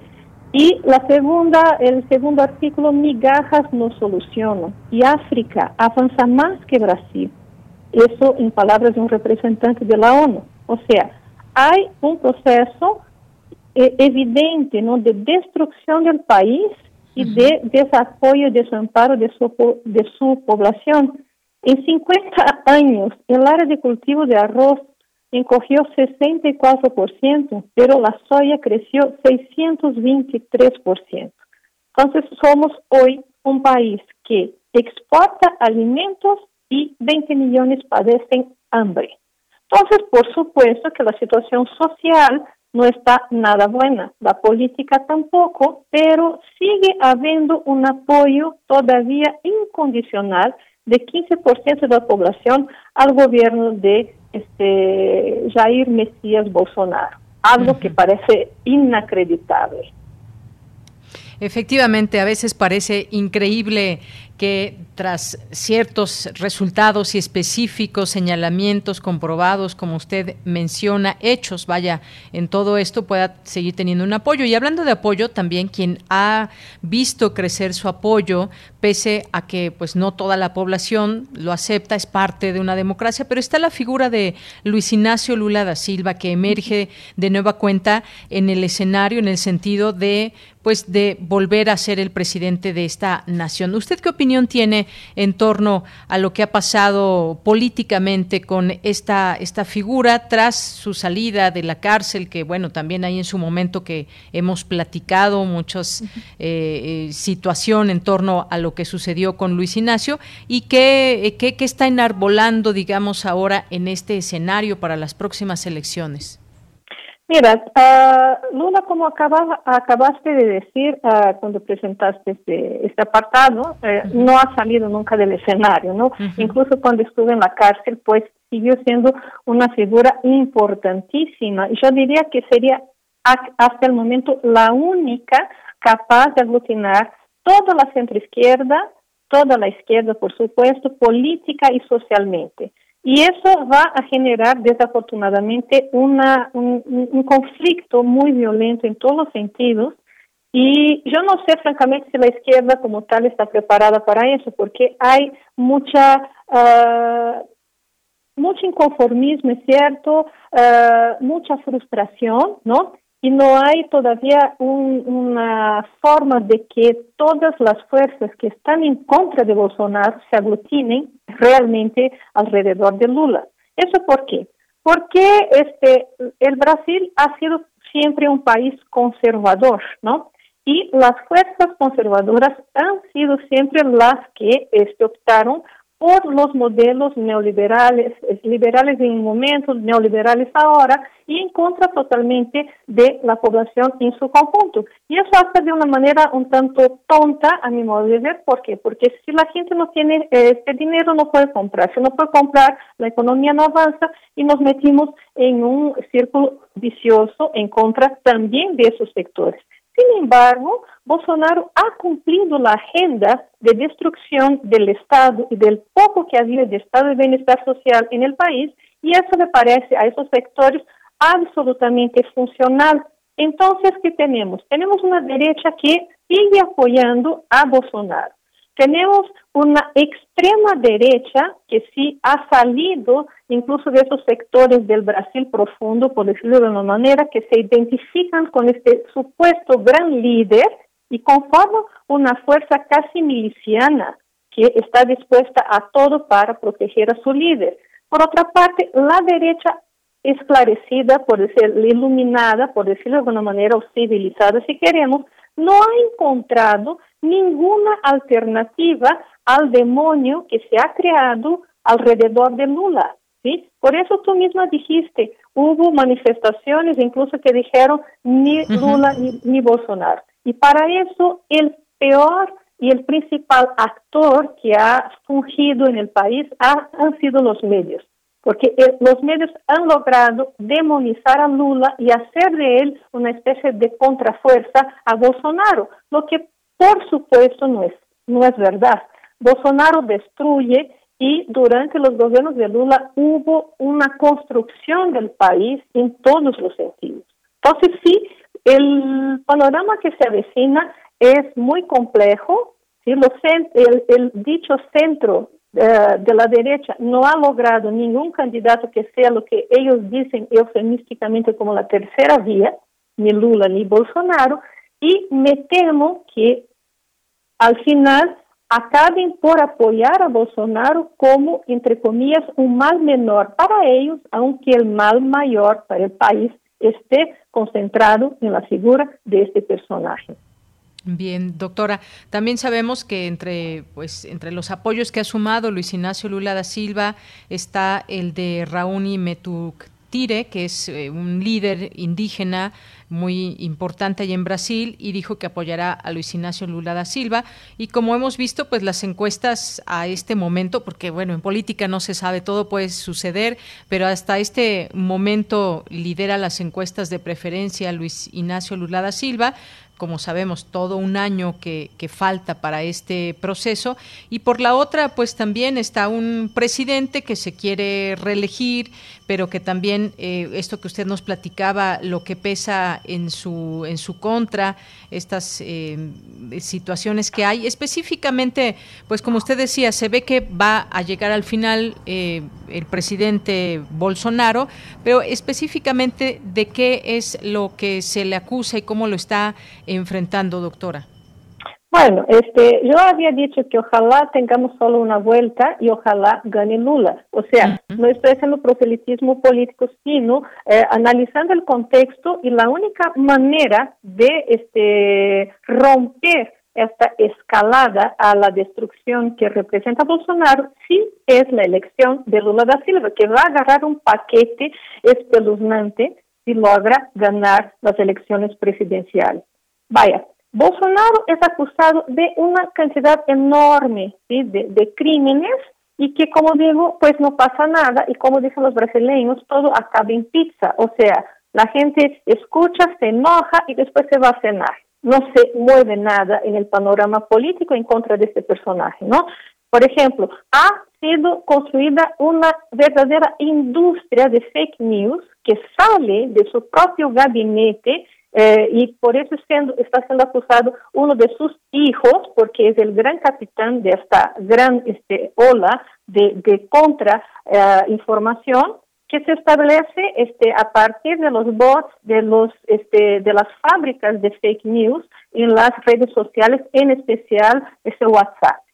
Y la segunda, el segundo artículo, migajas no solucionan. Y África avanza más que Brasil. Eso en palabras de un representante de la ONU. O sea, hay un proceso eh, evidente ¿no? de destrucción del país y de desapoyo y desamparo de su, de su población en 50 años, el área de cultivo de arroz encogió 64%, pero la soya creció 623%. Entonces, somos hoy un país que exporta alimentos y 20 millones padecen hambre. Entonces, por supuesto que la situación social no está nada buena, la política tampoco, pero sigue habiendo un apoyo todavía incondicional de 15% de la población al gobierno de este Jair Mesías Bolsonaro, algo que parece inacreditable. Efectivamente, a veces parece increíble que tras ciertos resultados y específicos señalamientos comprobados, como usted menciona, hechos, vaya, en todo esto pueda seguir teniendo un apoyo. Y hablando de apoyo, también quien ha visto crecer su apoyo, pese a que pues no toda la población lo acepta, es parte de una democracia, pero está la figura de Luis Ignacio Lula da Silva, que emerge de nueva cuenta en el escenario, en el sentido de pues de volver a ser el presidente de esta nación. ¿Usted qué opinión tiene en torno a lo que ha pasado políticamente con esta, esta figura tras su salida de la cárcel, que bueno, también hay en su momento que hemos platicado muchas eh, eh, situación en torno a lo que sucedió con Luis Ignacio y qué, qué, qué está enarbolando, digamos, ahora en este escenario para las próximas elecciones? Mira, uh, Lula, como acaba, acabaste de decir uh, cuando presentaste este, este apartado, eh, uh -huh. no ha salido nunca del escenario, ¿no? -huh. Incluso cuando estuvo en la cárcel, pues siguió siendo una figura importantísima. Y yo diría que sería hasta el momento la única capaz de aglutinar toda la centroizquierda, toda la izquierda, por supuesto, política y socialmente. Y eso va a generar desafortunadamente una, un, conflicto muy violento en todos los sentidos. Y yo no sé francamente si la izquierda como tal está preparada para eso, porque hay mucha, uh, mucho inconformismo, es cierto, uh, mucha frustración, ¿no? Y no hay todavía un, una forma de que todas las fuerzas que están en contra de Bolsonaro se aglutinen realmente alrededor de Lula. ¿Eso por qué? Porque este, el Brasil ha sido siempre un país conservador, ¿no? Y las fuerzas conservadoras han sido siempre las que este, optaron por los modelos neoliberales, liberales en un momento, neoliberales ahora, y en contra totalmente de la población en su conjunto. Y eso hace de una manera un tanto tonta, a mi modo de ver. ¿Por qué? Porque si la gente no tiene este dinero, no puede comprar. Si no puede comprar, la economía no avanza y nos metimos en un círculo vicioso en contra también de esos sectores. Sin embargo, Bolsonaro ha cumplido la agenda de destrucción del Estado y del poco que había de Estado de bienestar social en el país, y eso le parece a esos sectores absolutamente funcional. Entonces, ¿qué tenemos? Tenemos una derecha que sigue apoyando a Bolsonaro. Tenemos una extrema derecha que sí ha salido incluso de esos sectores del Brasil profundo, por decirlo de una manera, que se identifican con este supuesto gran líder y conforman una fuerza casi miliciana que está dispuesta a todo para proteger a su líder. Por otra parte, la derecha esclarecida, por decir, iluminada, por decirlo de alguna manera, o civilizada, si queremos, no ha encontrado ninguna alternativa al demonio que se ha creado alrededor de Lula. ¿sí? Por eso tú misma dijiste, hubo manifestaciones incluso que dijeron ni Lula ni, ni Bolsonaro. Y para eso el peor y el principal actor que ha fungido en el país ha, han sido los medios. Porque eh, los medios han logrado demonizar a Lula y hacer de él una especie de contrafuerza a Bolsonaro, lo que por supuesto no es, no es verdad. Bolsonaro destruye y durante los gobiernos de Lula hubo una construcción del país en todos los sentidos. Entonces sí, el panorama que se avecina es muy complejo. el, dicho centro de la derecha no ha logrado ningún candidato que sea lo que ellos dicen eufemísticamente como la tercera vía, ni Lula ni Bolsonaro, y me temo que al final acaben por apoyar a Bolsonaro como, entre comillas, un mal menor para ellos, aunque el mal mayor para el país esté concentrado en la figura de este personaje. Bien, doctora, también sabemos que entre pues entre los apoyos que ha sumado Luis Ignacio Lula da Silva está el de Raúl Metuktire, que es eh, un líder indígena muy importante ahí en Brasil y dijo que apoyará a Luis Ignacio Lula da Silva y como hemos visto pues las encuestas a este momento porque bueno en política no se sabe todo puede suceder pero hasta este momento lidera las encuestas de preferencia Luis Ignacio Lula da Silva como sabemos, todo un año que, falta para este proceso. Y por la otra, pues también está un presidente que se quiere reelegir, pero que también eh, esto que usted nos platicaba, lo que pesa en su, en su contra, estas eh, situaciones que hay. Específicamente, pues como usted decía, se ve que va a llegar al final eh, el presidente Bolsonaro, pero específicamente de qué es lo que se le acusa y cómo lo está enfrentando, doctora. Bueno, este, yo había dicho que ojalá tengamos solo una vuelta y ojalá gane Lula. O sea, no estoy haciendo proselitismo político, sino eh, analizando el contexto y la única manera de este, romper esta escalada a la destrucción que representa Bolsonaro sí es la elección de Lula da Silva, que va a agarrar un paquete espeluznante si logra ganar las elecciones presidenciales. Vaya, Bolsonaro es acusado de una cantidad enorme de, crímenes y que, como digo, pues no pasa nada y como dicen los brasileños, todo acaba en pizza. O sea, la gente escucha, se enoja y después se va a cenar. No se mueve nada en el panorama político en contra de este personaje, ¿no? Por ejemplo, ha sido construida una verdadera industria de fake news que sale de su propio gabinete eh, y por eso está siendo acusado uno de sus hijos, porque es el gran capitán de esta gran este, ola de, de contra eh, que se establece este, a partir de los bots, de, los, este, de las fábricas de fake news en las redes sociales, en especial ese WhatsApp.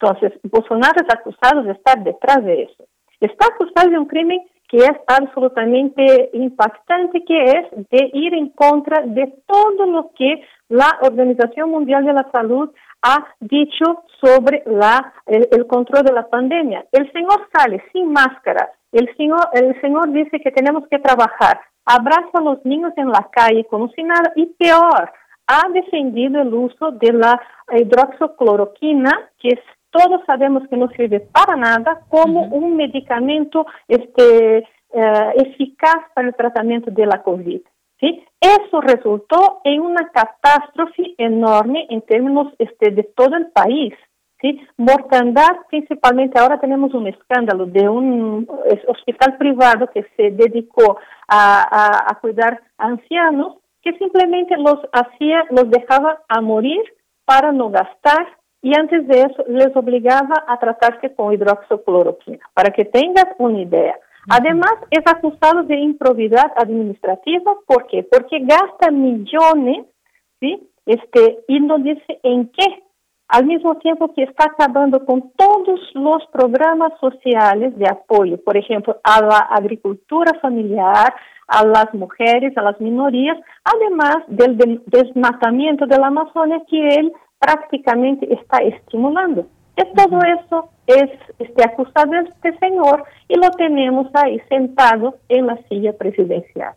Entonces, Bolsonaro es acusado de estar detrás de eso. Está acusado de un crimen que es absolutamente impactante, que es de ir en contra de todo lo que la Organización Mundial de la Salud ha dicho sobre la, el, control de la pandemia. El señor sale sin máscara, el señor, el señor dice que tenemos que trabajar, abraza a los niños en la calle como si nada, y peor, ha defendido el uso de la hidroxicloroquina, que es todos sabemos que no sirve para nada como un medicamento este, eh, eficaz para el tratamiento de la COVID. ¿sí? Eso resultó en una catástrofe enorme en términos este, de todo el país. ¿sí? Mortandad, principalmente, ahora tenemos un escándalo de un hospital privado que se dedicó a, a cuidar ancianos que simplemente los hacía, los dejaba a morir para no gastar y antes de eso les obligaba a tratarse con hidroxicloroquina, para que tengas una idea. Además, es acusado de improbidad administrativa, ¿por qué? Porque gasta millones, ¿sí? Este, y no dice en qué. Al mismo tiempo que está acabando con todos los programas sociales de apoyo, por ejemplo, a la agricultura familiar, a las mujeres, a las minorías, además del desmatamiento de la Amazonia que él prácticamente está estimulando. De todo eso es este, acusado este señor y lo tenemos ahí sentado en la silla presidencial.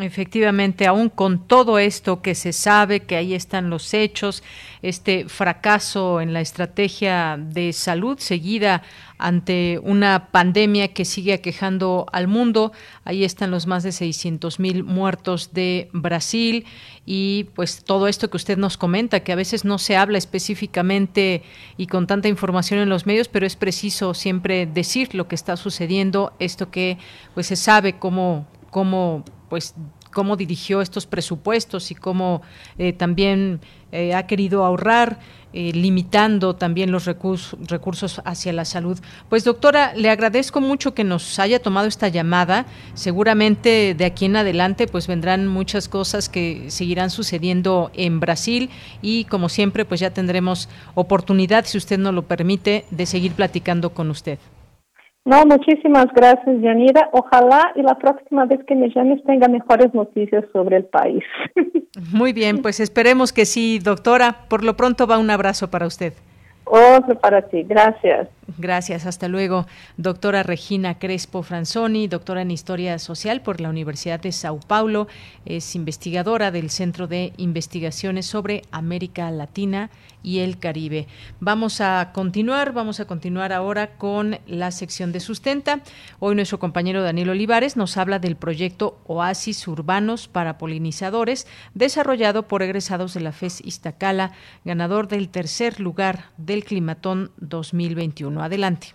Efectivamente, aún con todo esto que se sabe, que ahí están los hechos, este fracaso en la estrategia de salud seguida ante una pandemia que sigue aquejando al mundo, ahí están los más de 600 mil muertos de Brasil y pues todo esto que usted nos comenta, que a veces no se habla específicamente y con tanta información en los medios, pero es preciso siempre decir lo que está sucediendo, esto que pues se sabe cómo cómo pues cómo dirigió estos presupuestos y cómo eh, también eh, ha querido ahorrar, eh, limitando también los recursos, recursos hacia la salud. Pues doctora, le agradezco mucho que nos haya tomado esta llamada. Seguramente de aquí en adelante pues vendrán muchas cosas que seguirán sucediendo en Brasil y como siempre pues ya tendremos oportunidad, si usted nos lo permite, de seguir platicando con usted. No, muchísimas gracias, Yanira. Ojalá y la próxima vez que me llames tenga mejores noticias sobre el país. Muy bien, pues esperemos que sí, doctora. Por lo pronto va un abrazo para usted. Otro para ti, gracias. Gracias, hasta luego. Doctora Regina Crespo Franzoni, doctora en Historia Social por la Universidad de Sao Paulo, es investigadora del Centro de Investigaciones sobre América Latina y el Caribe. Vamos a continuar, vamos a continuar ahora con la sección de sustenta. Hoy nuestro compañero Daniel Olivares nos habla del proyecto Oasis Urbanos para Polinizadores, desarrollado por egresados de la FES Iztacala, ganador del tercer lugar del Climatón 2021. Adelante.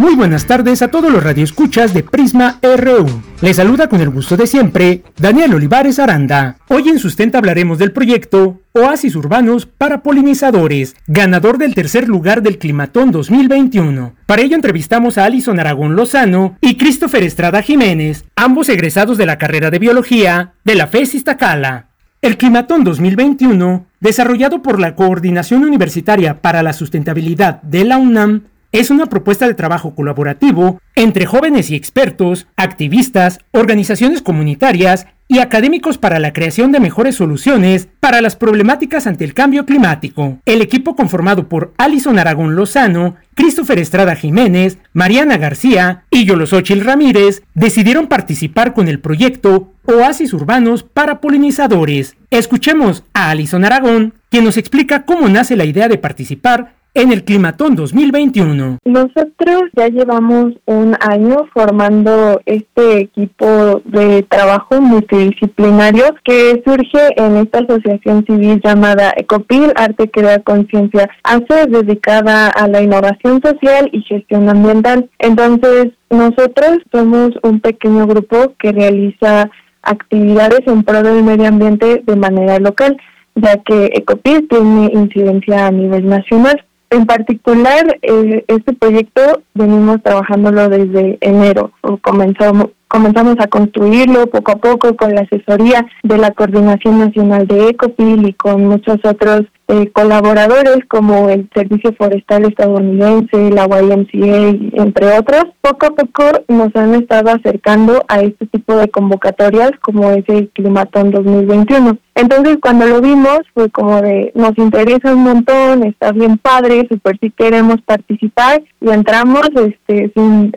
Muy buenas tardes a todos los radioescuchas de Prisma RU. Les saluda con el gusto de siempre Daniel Olivares Aranda. Hoy en Sustenta hablaremos del proyecto Oasis Urbanos para Polinizadores, ganador del tercer lugar del Climatón 2021. Para ello entrevistamos a Alison Aragón Lozano y Christopher Estrada Jiménez, ambos egresados de la carrera de Biología de la FES Iztacala. El Climatón 2021, desarrollado por la Coordinación Universitaria para la Sustentabilidad de la UNAM, es una propuesta de trabajo colaborativo entre jóvenes y expertos, activistas, organizaciones comunitarias y académicos para la creación de mejores soluciones para las problemáticas ante el cambio climático. El equipo conformado por Alison Aragón Lozano, Christopher Estrada Jiménez, Mariana García y Yolosochil Ramírez decidieron participar con el proyecto Oasis Urbanos para Polinizadores. Escuchemos a Alison Aragón, quien nos explica cómo nace la idea de participar en el Climatón 2021. Nosotros ya llevamos un año formando este equipo de trabajo multidisciplinario que surge en esta asociación civil llamada Ecopil, Arte Crea Conciencia. Hace dedicada a la innovación social y gestión ambiental. Entonces, nosotros somos un pequeño grupo que realiza actividades en pro del medio ambiente de manera local, ya que Ecopil tiene incidencia a nivel nacional. En particular, eh, este proyecto venimos trabajándolo desde enero. Comenzamos, comenzamos a construirlo poco a poco con la asesoría de la Coordinación Nacional de Ecopil y con muchos otros eh, colaboradores como el Servicio Forestal Estadounidense, la YMCA, entre otros. Poco a poco nos han estado acercando a este tipo de convocatorias como es el Climatón 2021. Entonces cuando lo vimos fue como de nos interesa un montón, está bien padre, super si queremos participar y entramos este sin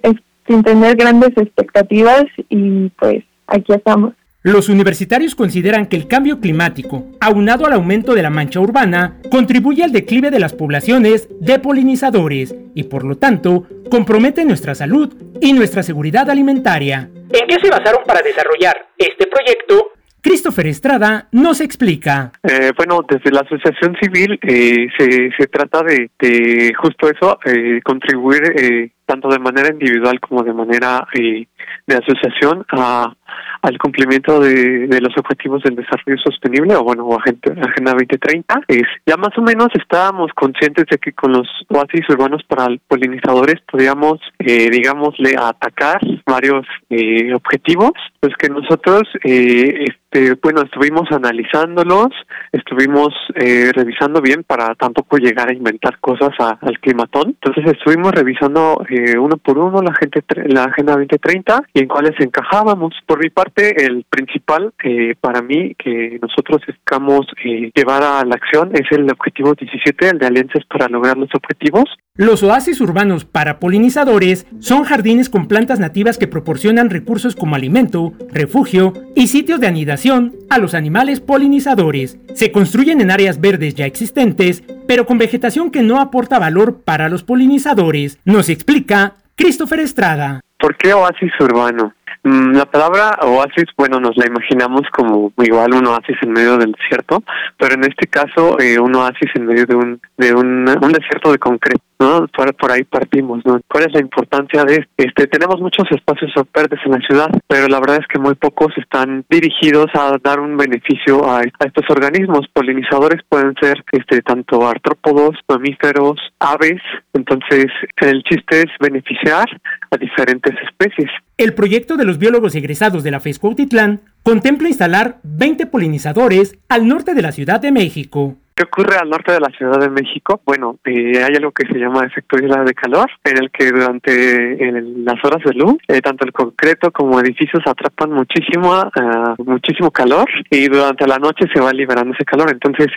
sin tener grandes expectativas y pues aquí estamos. Los universitarios consideran que el cambio climático, aunado al aumento de la mancha urbana, contribuye al declive de las poblaciones de polinizadores y por lo tanto compromete nuestra salud y nuestra seguridad alimentaria. ¿En qué se basaron para desarrollar este proyecto? Christopher Estrada nos explica. Eh, bueno, desde la asociación civil eh, se, se trata de, justo eso, eh, contribuir eh, tanto de manera individual como de manera eh, de asociación a al cumplimiento de, los objetivos del desarrollo sostenible o bueno, Agenda, Agenda 2030. Es, ya más o menos estábamos conscientes de que con los oasis urbanos para polinizadores podíamos, eh, digámosle, atacar varios eh, objetivos, pues que nosotros, eh, este, bueno, estuvimos analizándolos, estuvimos eh, revisando bien para tampoco llegar a inventar cosas al climatón. Entonces estuvimos revisando eh, uno por uno la, gente, la Agenda 2030 y en cuáles encajábamos. Por mi parte, el principal eh, para mí que nosotros buscamos eh, llevar a la acción es el objetivo 17, el de alianzas para lograr los objetivos. Los oasis urbanos para polinizadores son jardines con plantas nativas que proporcionan recursos como alimento, refugio y sitios de anidación a los animales polinizadores. Se construyen en áreas verdes ya existentes, pero con vegetación que no aporta valor para los polinizadores, nos explica Christopher Estrada. ¿Por qué oasis urbano? Mm, la palabra oasis, bueno, nos la imaginamos como igual un oasis en medio del desierto, pero en este caso eh, un oasis en medio de un de un, un desierto de concreto, ¿no? Por, por, ahí partimos, ¿no? ¿Cuál es la importancia de este? Tenemos muchos espacios verdes en la ciudad, pero la verdad es que muy pocos están dirigidos a dar un beneficio a, estos organismos. Polinizadores pueden ser este tanto artrópodos, mamíferos, aves, entonces el chiste es beneficiar a diferentes especies. El proyecto de los biólogos egresados de la FES Cuautitlán contempla instalar 20 polinizadores al norte de la Ciudad de México. ¿Qué ocurre al norte de la Ciudad de México? Bueno, eh, hay algo que se llama efecto isla de calor, en el que durante las horas de luz, eh, tanto el concreto como edificios atrapan muchísimo, uh, muchísimo calor y durante la noche se va liberando ese calor. Entonces,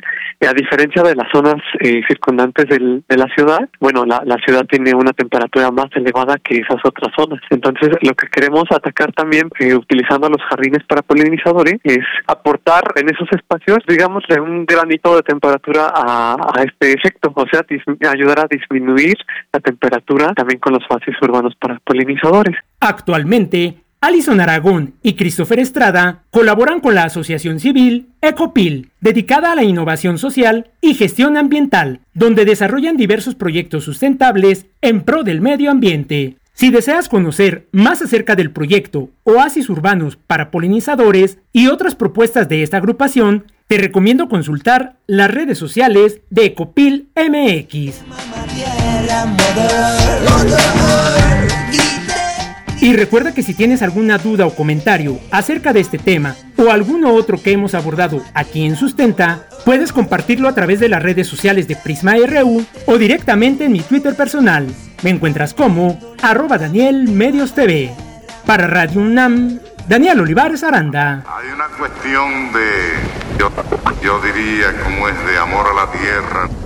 a diferencia de las zonas eh, circundantes del, de la ciudad, bueno, la, la ciudad tiene una temperatura más elevada que esas otras zonas. Entonces, lo que queremos atacar también, eh, utilizando los jardines para polinizadores, es aportar en esos espacios, digamos, un granito de temperatura temperatura a, a, este efecto, o sea, ayudar a disminuir la temperatura también con los fases urbanos para polinizadores. Actualmente, Alison Aragón y Christopher Estrada colaboran con la asociación civil Ecopil, dedicada a la innovación social y gestión ambiental, donde desarrollan diversos proyectos sustentables en pro del medio ambiente. Si deseas conocer más acerca del proyecto Oasis Urbanos para Polinizadores y otras propuestas de esta agrupación, te recomiendo consultar las redes sociales de Ecopil MX. Y recuerda que si tienes alguna duda o comentario acerca de este tema o alguno otro que hemos abordado aquí en Sustenta, puedes compartirlo a través de las redes sociales de Prisma RU o directamente en mi Twitter personal. Me encuentras como arroba Daniel Medios TV. Para Radio UNAM, Daniel Olivares Aranda. Hay una cuestión de, yo, yo diría, como es de amor a la tierra.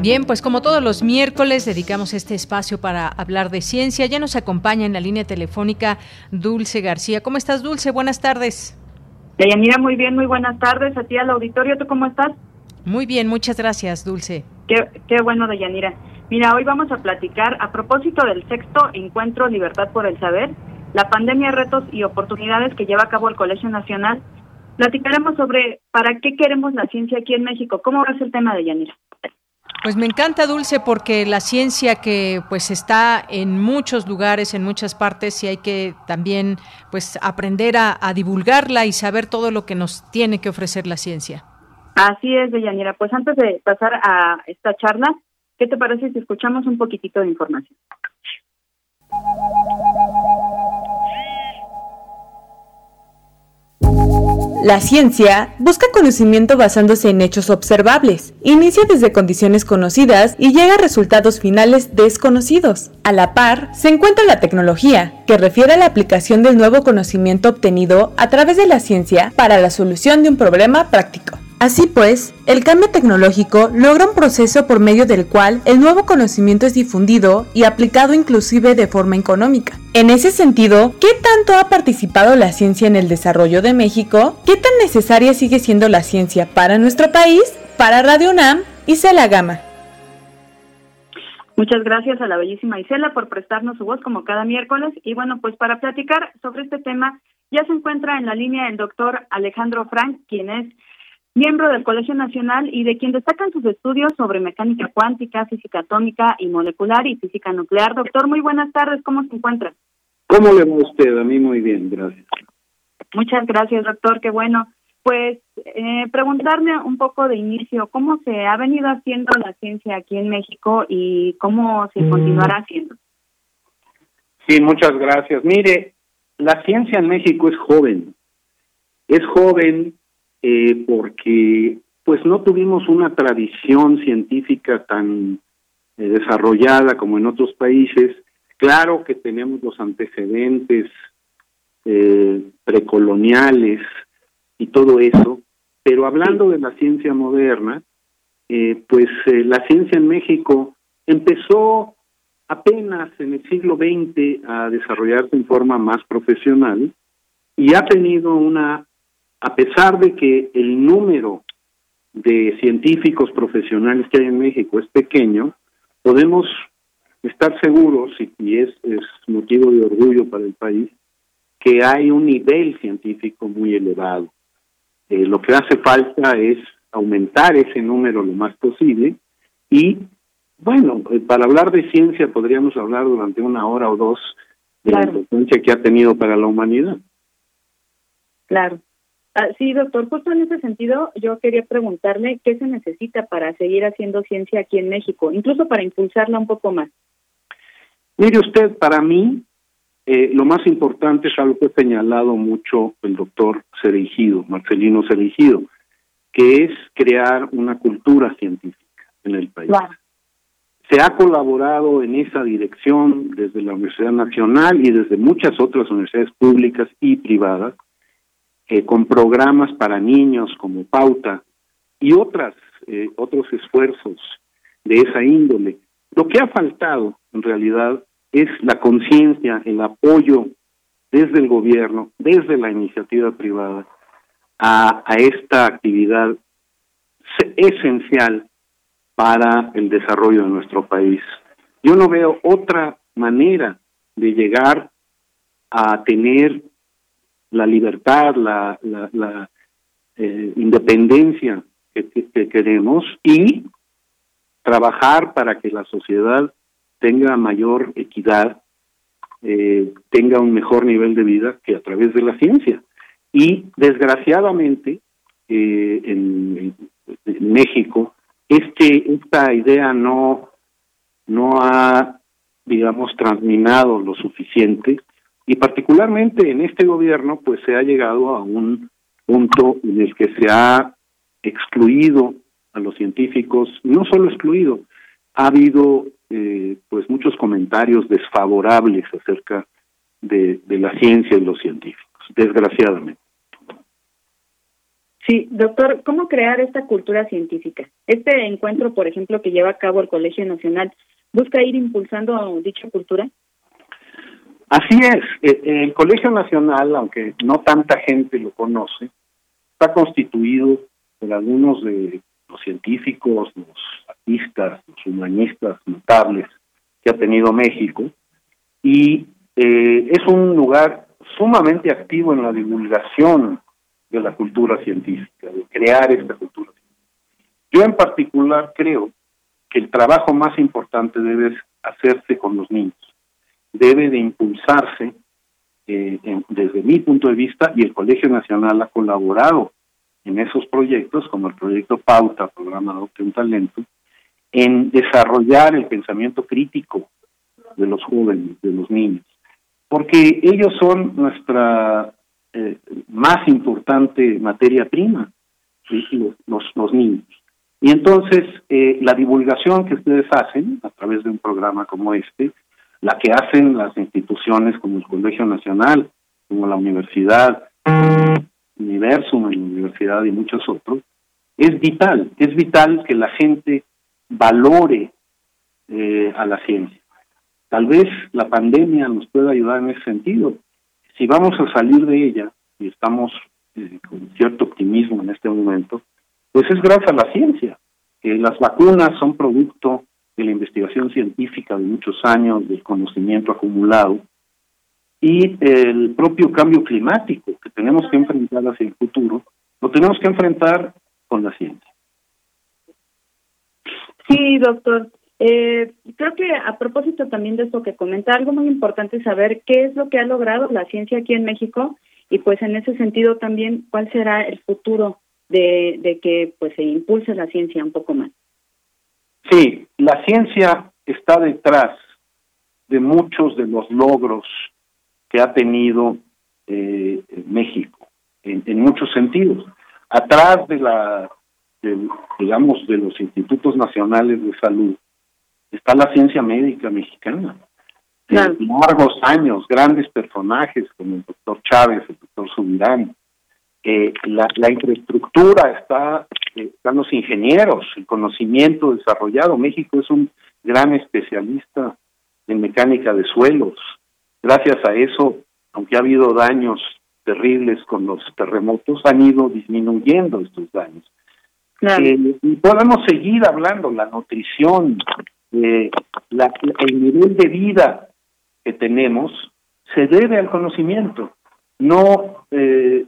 Bien, pues como todos los miércoles dedicamos este espacio para hablar de ciencia. Ya nos acompaña en la línea telefónica Dulce García. ¿Cómo estás, Dulce? Buenas tardes. Deyanira, muy bien, muy buenas tardes. A ti al auditorio, ¿tú cómo estás? Muy bien, muchas gracias, Dulce. Qué, qué bueno, Deyanira. Mira, hoy vamos a platicar a propósito del sexto encuentro Libertad por el Saber, la pandemia, retos y oportunidades que lleva a cabo el Colegio Nacional. Platicaremos sobre para qué queremos la ciencia aquí en México. ¿Cómo va a ser el tema de Yanira? Pues me encanta Dulce porque la ciencia que pues está en muchos lugares, en muchas partes y hay que también pues aprender a, divulgarla y saber todo lo que nos tiene que ofrecer la ciencia. Así es, Deyanira. Pues antes de pasar a esta charla, ¿qué te parece si escuchamos un poquitito de información? La ciencia busca conocimiento basándose en hechos observables, inicia desde condiciones conocidas y llega a resultados finales desconocidos. A la par, se encuentra la tecnología, que refiere a la aplicación del nuevo conocimiento obtenido a través de la ciencia para la solución de un problema práctico. Así pues, el cambio tecnológico logra un proceso por medio del cual el nuevo conocimiento es difundido y aplicado inclusive de forma económica. En ese sentido, ¿qué tanto ha participado la ciencia en el desarrollo de México? ¿Qué tan necesaria sigue siendo la ciencia para nuestro país? Para Radio UNAM, Isela Gama. Muchas gracias a la bellísima Isela por prestarnos su voz como cada miércoles. Y bueno, pues para platicar sobre este tema, ya se encuentra en la línea el doctor Alejandro Frank, quien es miembro del Colegio Nacional y de quien destacan sus estudios sobre mecánica cuántica, física atómica y molecular y física nuclear. Doctor, muy buenas tardes, ¿cómo se encuentra? ¿Cómo le va usted? A mí muy bien, gracias. Muchas gracias, doctor, qué bueno. Pues eh, preguntarme un poco de inicio, ¿cómo se ha venido haciendo la ciencia aquí en México y cómo se mm. continuará haciendo? Sí, muchas gracias. Mire, la ciencia en México es joven. Es joven eh, porque pues no tuvimos una tradición científica tan eh, desarrollada como en otros países. Claro que tenemos los antecedentes eh, precoloniales y todo eso, pero hablando de la ciencia moderna, eh, pues eh, la ciencia en México empezó apenas en el siglo XX a desarrollarse en forma más profesional y ha tenido una a pesar de que el número de científicos profesionales que hay en México es pequeño, podemos estar seguros, y, es, es motivo de orgullo para el país, que hay un nivel científico muy elevado. Eh, lo que hace falta es aumentar ese número lo más posible y, bueno, eh, para hablar de ciencia podríamos hablar durante una hora o dos de la importancia que ha tenido para la humanidad. Claro. Ah, sí, doctor, justo en ese sentido yo quería preguntarle qué se necesita para seguir haciendo ciencia aquí en México, incluso para impulsarla un poco más. Mire usted, para mí eh, lo más importante es algo que ha señalado mucho el doctor Cereigido, Marcelino Cereigido, que es crear una cultura científica en el país. Se ha colaborado en esa dirección desde la Universidad Nacional y desde muchas otras universidades públicas y privadas eh, con programas para niños como Pauta y otras eh, otros esfuerzos de esa índole. Lo que ha faltado, en realidad, es la conciencia, el apoyo desde el gobierno, desde la iniciativa privada, a, a esta actividad esencial para el desarrollo de nuestro país. Yo no veo otra manera de llegar a tener la libertad, la, la, eh, independencia que, queremos y trabajar para que la sociedad tenga mayor equidad, eh, tenga un mejor nivel de vida que a través de la ciencia. Y desgraciadamente, eh, en, en, México, este, esta idea no, no ha, digamos, transminado lo suficiente y particularmente en este gobierno, pues se ha llegado a un punto en el que se ha excluido a los científicos, no solo excluido, ha habido eh, pues muchos comentarios desfavorables acerca de, de la ciencia y los científicos, desgraciadamente. Sí, doctor, ¿cómo crear esta cultura científica? Este encuentro, por ejemplo, que lleva a cabo el Colegio Nacional, ¿busca ir impulsando dicha cultura? Así es, eh, el Colegio Nacional, aunque no tanta gente lo conoce, está constituido por algunos de los científicos, los artistas, los humanistas notables que ha tenido México, y eh, es un lugar sumamente activo en la divulgación de la cultura científica, de crear esta cultura. Yo en particular creo que el trabajo más importante debe hacerse con los niños debe de impulsarse eh, desde mi punto de vista y el Colegio Nacional ha colaborado en esos proyectos, como el proyecto Pauta, programa de un Talento, en desarrollar el pensamiento crítico de los jóvenes, de los niños, porque ellos son nuestra eh, más importante materia prima, los, los, niños. Y entonces, eh, la divulgación que ustedes hacen a través de un programa como este, la que hacen las instituciones como el Colegio Nacional, como la Universidad, Universum, la Universidad y muchos otros, es vital, es vital que la gente valore eh, a la ciencia. Tal vez la pandemia nos pueda ayudar en ese sentido. Si vamos a salir de ella, y estamos eh, con cierto optimismo en este momento, pues es gracias a la ciencia. que las vacunas son producto de la investigación científica de muchos años, del conocimiento acumulado, y el propio cambio climático que tenemos que enfrentar hacia el futuro, lo tenemos que enfrentar con la ciencia. Sí, doctor. Eh, creo que a propósito también de esto que comenta, algo muy importante es saber qué es lo que ha logrado la ciencia aquí en México y pues en ese sentido también cuál será el futuro de, de que pues se impulse la ciencia un poco más. Sí, la ciencia está detrás de muchos de los logros que ha tenido eh, México en, en, muchos sentidos. Atrás de la, digamos, de los institutos nacionales de salud está la ciencia médica mexicana. Claro. largos años, grandes personajes como el doctor Chávez, el doctor Subirán. Eh, la, la, infraestructura está, eh, están los ingenieros, el conocimiento desarrollado. México es un gran especialista en mecánica de suelos. Gracias a eso, aunque ha habido daños terribles con los terremotos, han ido disminuyendo estos daños. Claro. Eh, y podemos seguir hablando, la nutrición, eh, la, el nivel de vida que tenemos se debe al conocimiento. No, eh,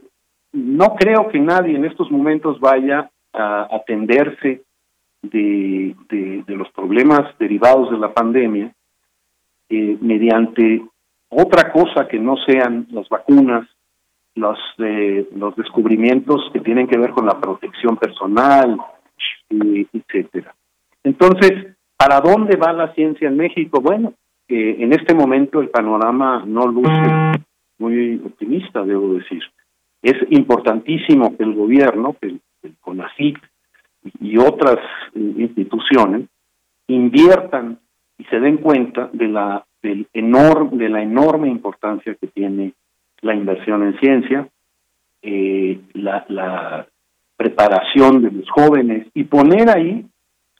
no creo que nadie en estos momentos vaya a atenderse de, los problemas derivados de la pandemia eh, mediante otra cosa que no sean las vacunas, los, eh, los descubrimientos que tienen que ver con la protección personal, etcétera. Entonces, ¿para dónde va la ciencia en México? Bueno, eh, en este momento el panorama no luce muy optimista, debo decir. Es importantísimo que el gobierno, que el, el CONACYT y otras eh, instituciones inviertan y se den cuenta de la del enorme de la enorme importancia que tiene la inversión en ciencia, eh, la, preparación de los jóvenes y poner ahí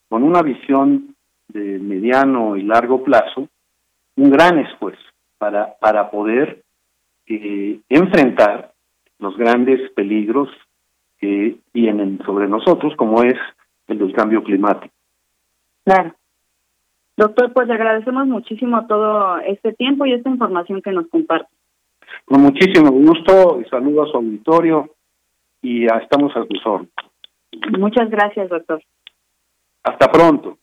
con una visión de mediano y largo plazo un gran esfuerzo para para poder eh, enfrentar los grandes peligros que vienen sobre nosotros como es el del cambio climático. Claro. Doctor, pues le agradecemos muchísimo todo este tiempo y esta información que nos comparte. Con muchísimo gusto y saludo a su auditorio y ya estamos a sus órdenes. Muchas gracias, doctor. Hasta pronto.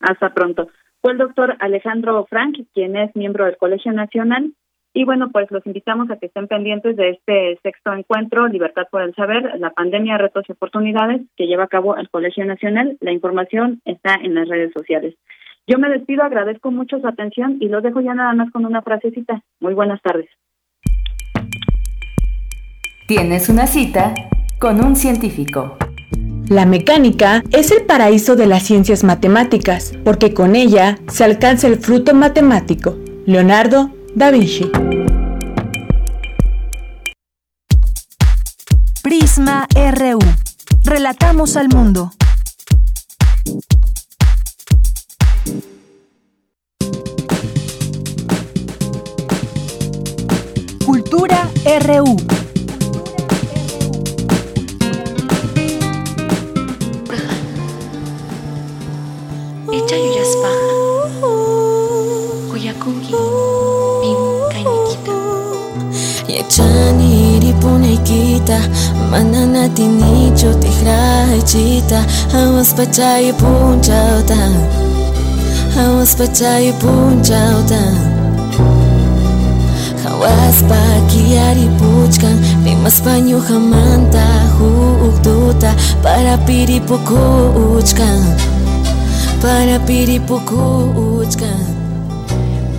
Hasta pronto. Fue el doctor Alejandro Frank, quien es miembro del Colegio Nacional. Y bueno, pues los invitamos a que estén pendientes de este sexto encuentro, Libertad por el Saber, la pandemia, retos y oportunidades que lleva a cabo el Colegio Nacional. La información está en las redes sociales. Yo me despido, agradezco mucho su atención y los dejo ya nada más con una frasecita. Muy buenas tardes. Tienes una cita con un científico. La mecánica es el paraíso de las ciencias matemáticas, porque con ella se alcanza el fruto matemático. Leonardo da Vinci. Prisma RU. Relatamos al mundo. Cultura RU. Echa yuyaspaja. Chanirirpunaykita mananatinichu tikraychita Hawaspachay punchawta Hawaspachay para piri kiyaripuchkan Pimaspa para piri Parapiripukuchkan Parapiripukuchkan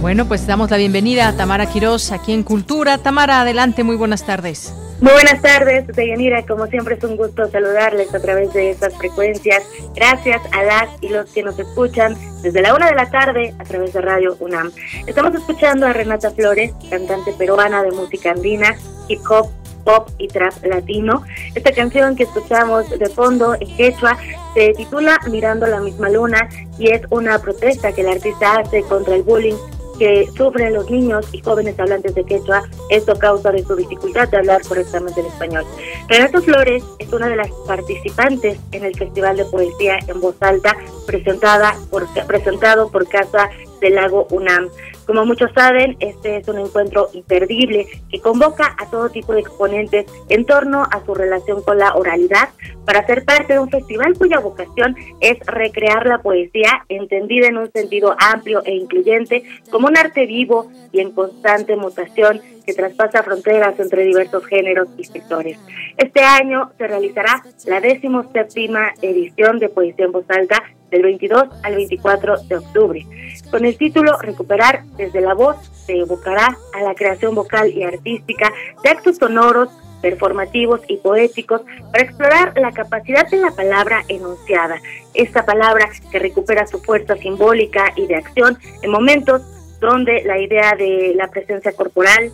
Bueno, pues damos la bienvenida a Tamara Quirós aquí en Cultura. Tamara, adelante, muy buenas tardes. Muy buenas tardes, Deyanira. Como siempre es un gusto saludarles a través de estas frecuencias. Gracias a las y los que nos escuchan desde la una de la tarde a través de Radio UNAM. Estamos escuchando a Renata Flores, cantante peruana de música andina, hip hop, pop y trap latino. Esta canción que escuchamos de fondo en quechua Se titula Mirando la misma luna y es una protesta que el artista hace contra el bullying que sufren los niños y jóvenes hablantes de quechua, esto causa de su dificultad de hablar correctamente el español. Renato Flores es una de las participantes en el Festival de Poesía en Voz Alta, presentada por, presentado por Casa del Lago UNAM. Como muchos saben, este es un encuentro imperdible que convoca a todo tipo de exponentes en torno a su relación con la oralidad para ser parte de un festival cuya vocación es recrear la poesía entendida en un sentido amplio e incluyente como un arte vivo y en constante mutación que traspasa fronteras entre diversos géneros y sectores. Este año se realizará la décimo séptima edición de Poesía en Voz Alta del 22 al 24 de octubre. Con el título Recuperar desde la voz se evocará a la creación vocal y artística de actos sonoros, performativos y poéticos para explorar la capacidad de la palabra enunciada, esta palabra que recupera su fuerza simbólica y de acción en momentos donde la idea de la presencia corporal,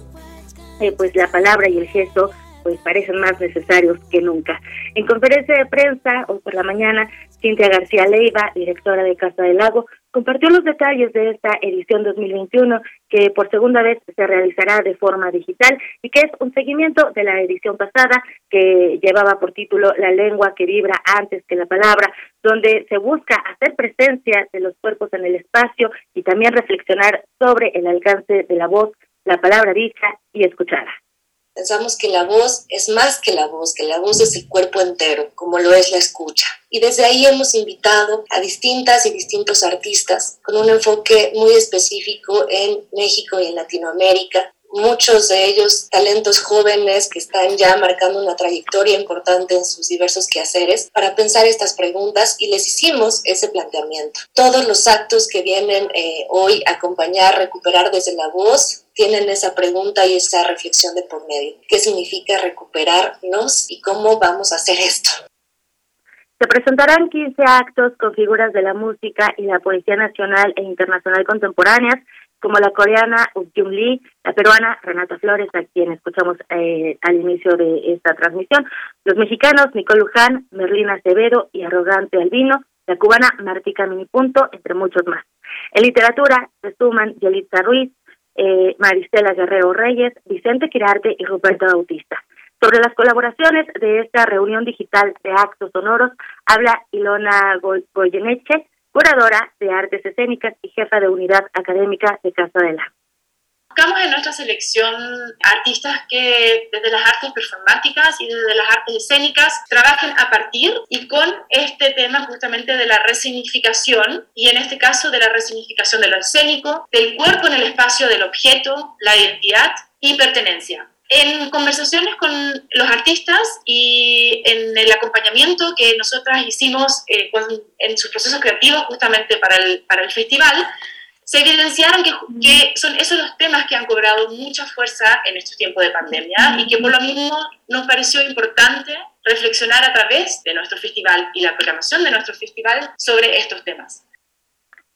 eh, pues la palabra y el gesto pues parecen más necesarios que nunca. En conferencia de prensa hoy por la mañana, Cintia García Leiva, directora de Casa del Lago, compartió los detalles de esta edición 2021 que por segunda vez se realizará de forma digital y que es un seguimiento de la edición pasada que llevaba por título La lengua que vibra antes que la palabra, donde se busca hacer presencia de los cuerpos en el espacio y también reflexionar sobre el alcance de la voz, la palabra dicha y escuchada. Pensamos que la voz es más que la voz, que la voz es el cuerpo entero, como lo es la escucha. Y desde ahí hemos invitado a distintas y distintos artistas con un enfoque muy específico en México y en Latinoamérica, muchos de ellos talentos jóvenes que están ya marcando una trayectoria importante en sus diversos quehaceres para pensar estas preguntas y les hicimos ese planteamiento. Todos los actos que vienen eh, hoy a acompañar, recuperar desde la voz, tienen esa pregunta y esa reflexión de por medio. ¿Qué significa recuperarnos y cómo vamos a hacer esto? Se presentarán 15 actos con figuras de la música y la poesía nacional e internacional contemporáneas como la coreana Jung Lee, la peruana Renata Flores, a quien escuchamos eh, al inicio de esta transmisión, los mexicanos Nicole Luján, Merlina Acevedo y Arrogante Albino, la cubana Martica Minipunto, entre muchos más. En literatura se suman Yelitza Ruiz, eh, Maristela Guerrero Reyes, Vicente Quirarte y Ruperto Bautista. Sobre las colaboraciones de esta reunión digital de actos sonoros habla Ilona Goyeneche, curadora de artes escénicas y jefa de unidad académica de Casa de la. Buscamos en nuestra selección artistas que desde las artes performáticas y desde las artes escénicas trabajen a partir y con este tema justamente de la resignificación y en este caso de la resignificación de lo escénico, del cuerpo en el espacio del objeto, la identidad y pertenencia. En conversaciones con los artistas y en el acompañamiento que nosotras hicimos eh, en sus procesos creativos justamente para el, para el festival, se evidenciaron que, son esos los temas que han cobrado mucha fuerza en estos tiempos de pandemia y que por lo mismo nos pareció importante reflexionar a través de nuestro festival y la programación de nuestro festival sobre estos temas.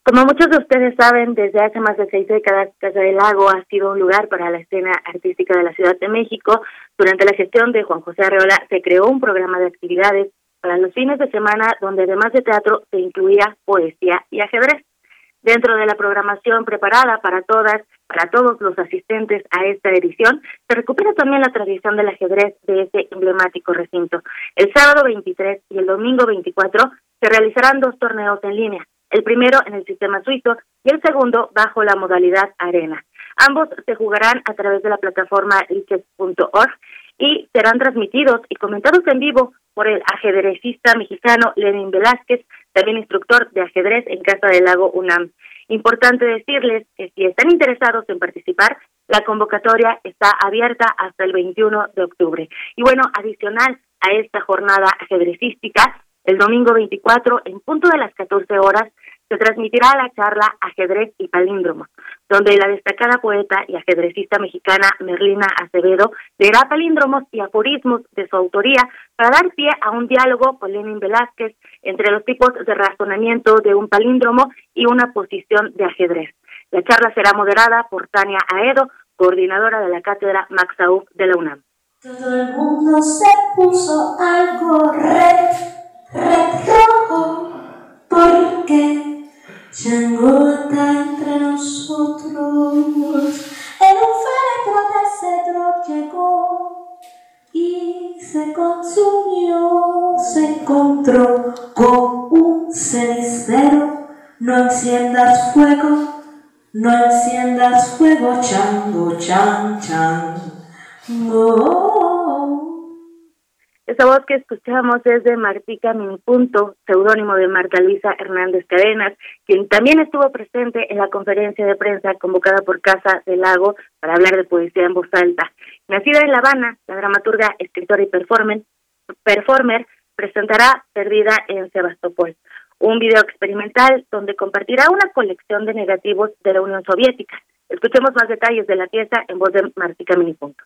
Como muchos de ustedes saben, desde hace más de seis décadas, Casa del Lago ha sido un lugar para la escena artística de la Ciudad de México. Durante la gestión de Juan José Arreola se creó un programa de actividades para los fines de semana donde además de teatro se incluía poesía y ajedrez. Dentro de la programación preparada para todas, para todos los asistentes a esta edición, se recupera también la tradición del ajedrez de este emblemático recinto. El sábado 23 y el domingo 24 se realizarán dos torneos en línea el primero en el sistema suizo y el segundo bajo la modalidad arena. Ambos se jugarán a través de la plataforma liches.org y serán transmitidos y comentados en vivo por el ajedrecista mexicano Lenin Velázquez, también instructor de ajedrez en Casa del Lago UNAM. Importante decirles que si están interesados en participar, la convocatoria está abierta hasta el 21 de octubre. Y bueno, adicional a esta jornada ajedrecística, el domingo 24, en punto de las 14 horas, se transmitirá la charla Ajedrez y Palíndromos, donde la destacada poeta y ajedrecista mexicana Merlina Acevedo leerá palíndromos y aforismos de su autoría para dar pie a un diálogo con Lenin Velázquez entre los tipos de razonamiento de un palíndromo y una posición de ajedrez. La charla será moderada por Tania Aedo, coordinadora de la cátedra Max de la UNAM. Todo el mundo se puso algo red, red rojo Changota entre nosotros, el féretro de cedro llegó y se consumió, se encontró con un cenicero. No enciendas fuego, no enciendas fuego, chango, chan, chan. Oh. Esa voz que escuchamos es de Martica Minipunto, seudónimo de Marta Luisa Hernández Cadenas, quien también estuvo presente en la conferencia de prensa convocada por Casa del Lago para hablar de poesía en voz alta. Nacida en La Habana, la dramaturga, escritora y performer, performer presentará Perdida en Sebastopol, un video experimental donde compartirá una colección de negativos de la Unión Soviética. Escuchemos más detalles de la pieza en voz de Martica Minipunto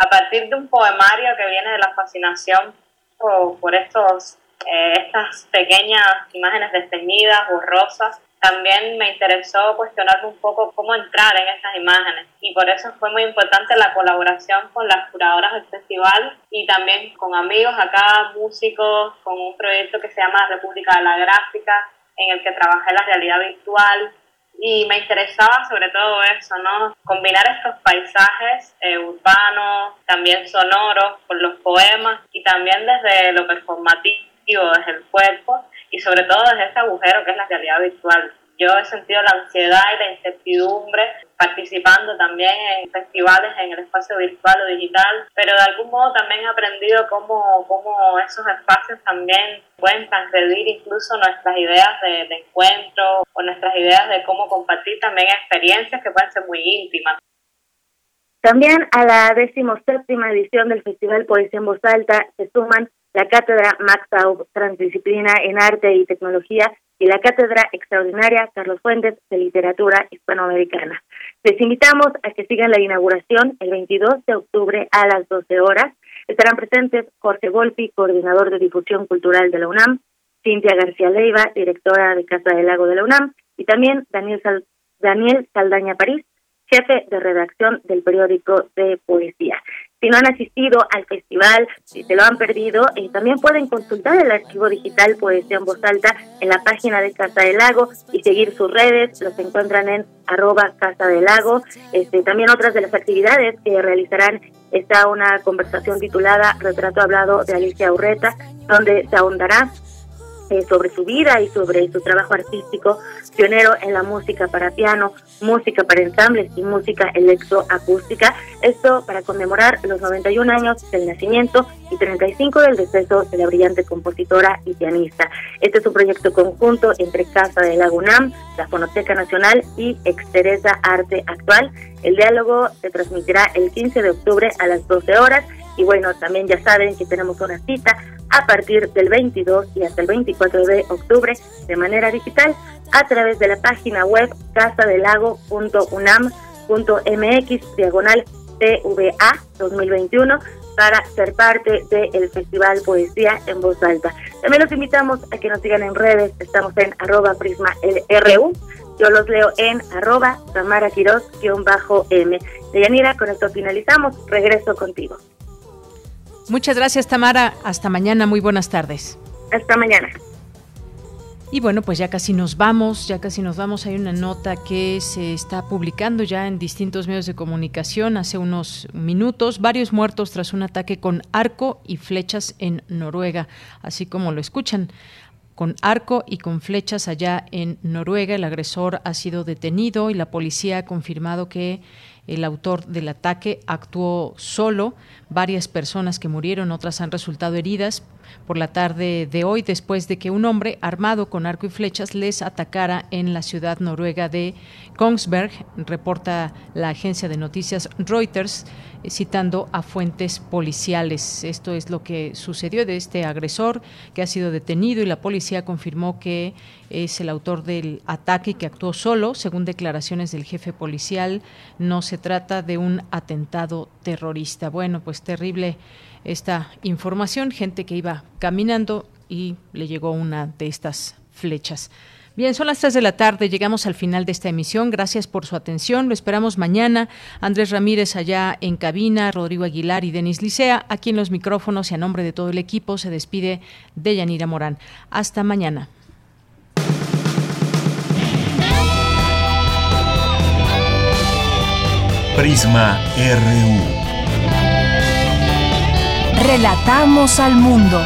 a partir de un poemario que viene de la fascinación por, estos, eh, estas pequeñas imágenes desteñidas, borrosas, también me interesó cuestionarme un poco cómo entrar en estas imágenes. Y por eso fue muy importante la colaboración con las curadoras del festival y también con amigos acá, músicos, con un proyecto que se llama República de la Gráfica, en el que trabajé la realidad virtual, y me interesaba sobre todo eso, ¿no? Combinar estos paisajes eh, urbanos, también sonoros, con los poemas y también desde lo performativo, desde el cuerpo y sobre todo desde este agujero que es la realidad virtual. Yo he sentido la ansiedad y la incertidumbre participando también en festivales en el espacio virtual o digital, pero de algún modo también he aprendido cómo, cómo esos espacios también pueden transgredir incluso nuestras ideas de, de encuentro o nuestras ideas de cómo compartir también experiencias que pueden ser muy íntimas. También a la decimoséptima edición del Festival Poesía en Voz Alta se suman la Cátedra Max Transdisciplina en Arte y Tecnología y la Cátedra Extraordinaria Carlos Fuentes de Literatura Hispanoamericana. Les invitamos a que sigan la inauguración el 22 de octubre a las 12 horas. Estarán presentes Jorge Volpi, coordinador de difusión cultural de la UNAM, Cintia García Leiva, directora de Casa del Lago de la UNAM, y también Daniel, Daniel Saldaña París, jefe de redacción del periódico de poesía. Si no han asistido al festival, si se lo han perdido, eh, también pueden consultar el archivo digital Poesía en Voz Alta en la página de Casa del Lago y seguir sus redes. Los encuentran en arroba Casa del Lago. Este, también otras de las actividades que realizarán está una conversación titulada Retrato Hablado de Alicia Urreta, donde se ahondará eh, sobre su vida y sobre su trabajo artístico, pionero en la música para piano, música para ensambles y música electroacústica. Esto para conmemorar los 91 años del nacimiento y 35 del deceso de la brillante compositora y pianista. Este es un proyecto conjunto entre Casa de Lagunam, la Fonoteca Nacional y Exteresa Arte Actual. El diálogo se transmitirá el 15 de octubre a las 12 horas y bueno, también ya saben que tenemos una cita a partir del 22 y hasta el 24 de octubre de manera digital a través de la página web casadelago.unam.mx diagonal TVA 2021 para ser parte del Festival Poesía en Voz Alta. También los invitamos a que nos sigan en redes, estamos en arroba prisma LRU, yo los leo en arroba Tamara m Deyanira, con esto finalizamos, regreso contigo. Muchas gracias, Tamara. Hasta mañana. Muy buenas tardes. Hasta mañana. Y bueno, pues ya casi nos vamos, ya casi nos vamos. Hay una nota que se está publicando ya en distintos medios de comunicación hace unos minutos. Varios muertos tras un ataque con arco y flechas en Noruega, así como lo escuchan. Con arco y con flechas allá en Noruega, el agresor ha sido detenido y la policía ha confirmado que el autor del ataque actuó solo. Varias personas que murieron, otras han resultado heridas por la tarde de hoy, después de que un hombre armado con arco y flechas les atacara en la ciudad noruega de Kongsberg, reporta la agencia de noticias Reuters, citando a fuentes policiales. Esto es lo que sucedió de este agresor que ha sido detenido y la policía confirmó que es el autor del ataque que actuó solo. Según declaraciones del jefe policial, no se trata de un atentado terrorista. Bueno, pues terrible esta información, gente que iba caminando y le llegó una de estas flechas. Bien, son las 3 de la tarde, llegamos al final de esta emisión. Gracias por su atención, lo esperamos mañana. Andrés Ramírez allá en cabina, Rodrigo Aguilar y Denis Licea, aquí en los micrófonos y a nombre de todo el equipo se despide de Yanira Morán. Hasta mañana. Prisma RU. Relatamos al mundo.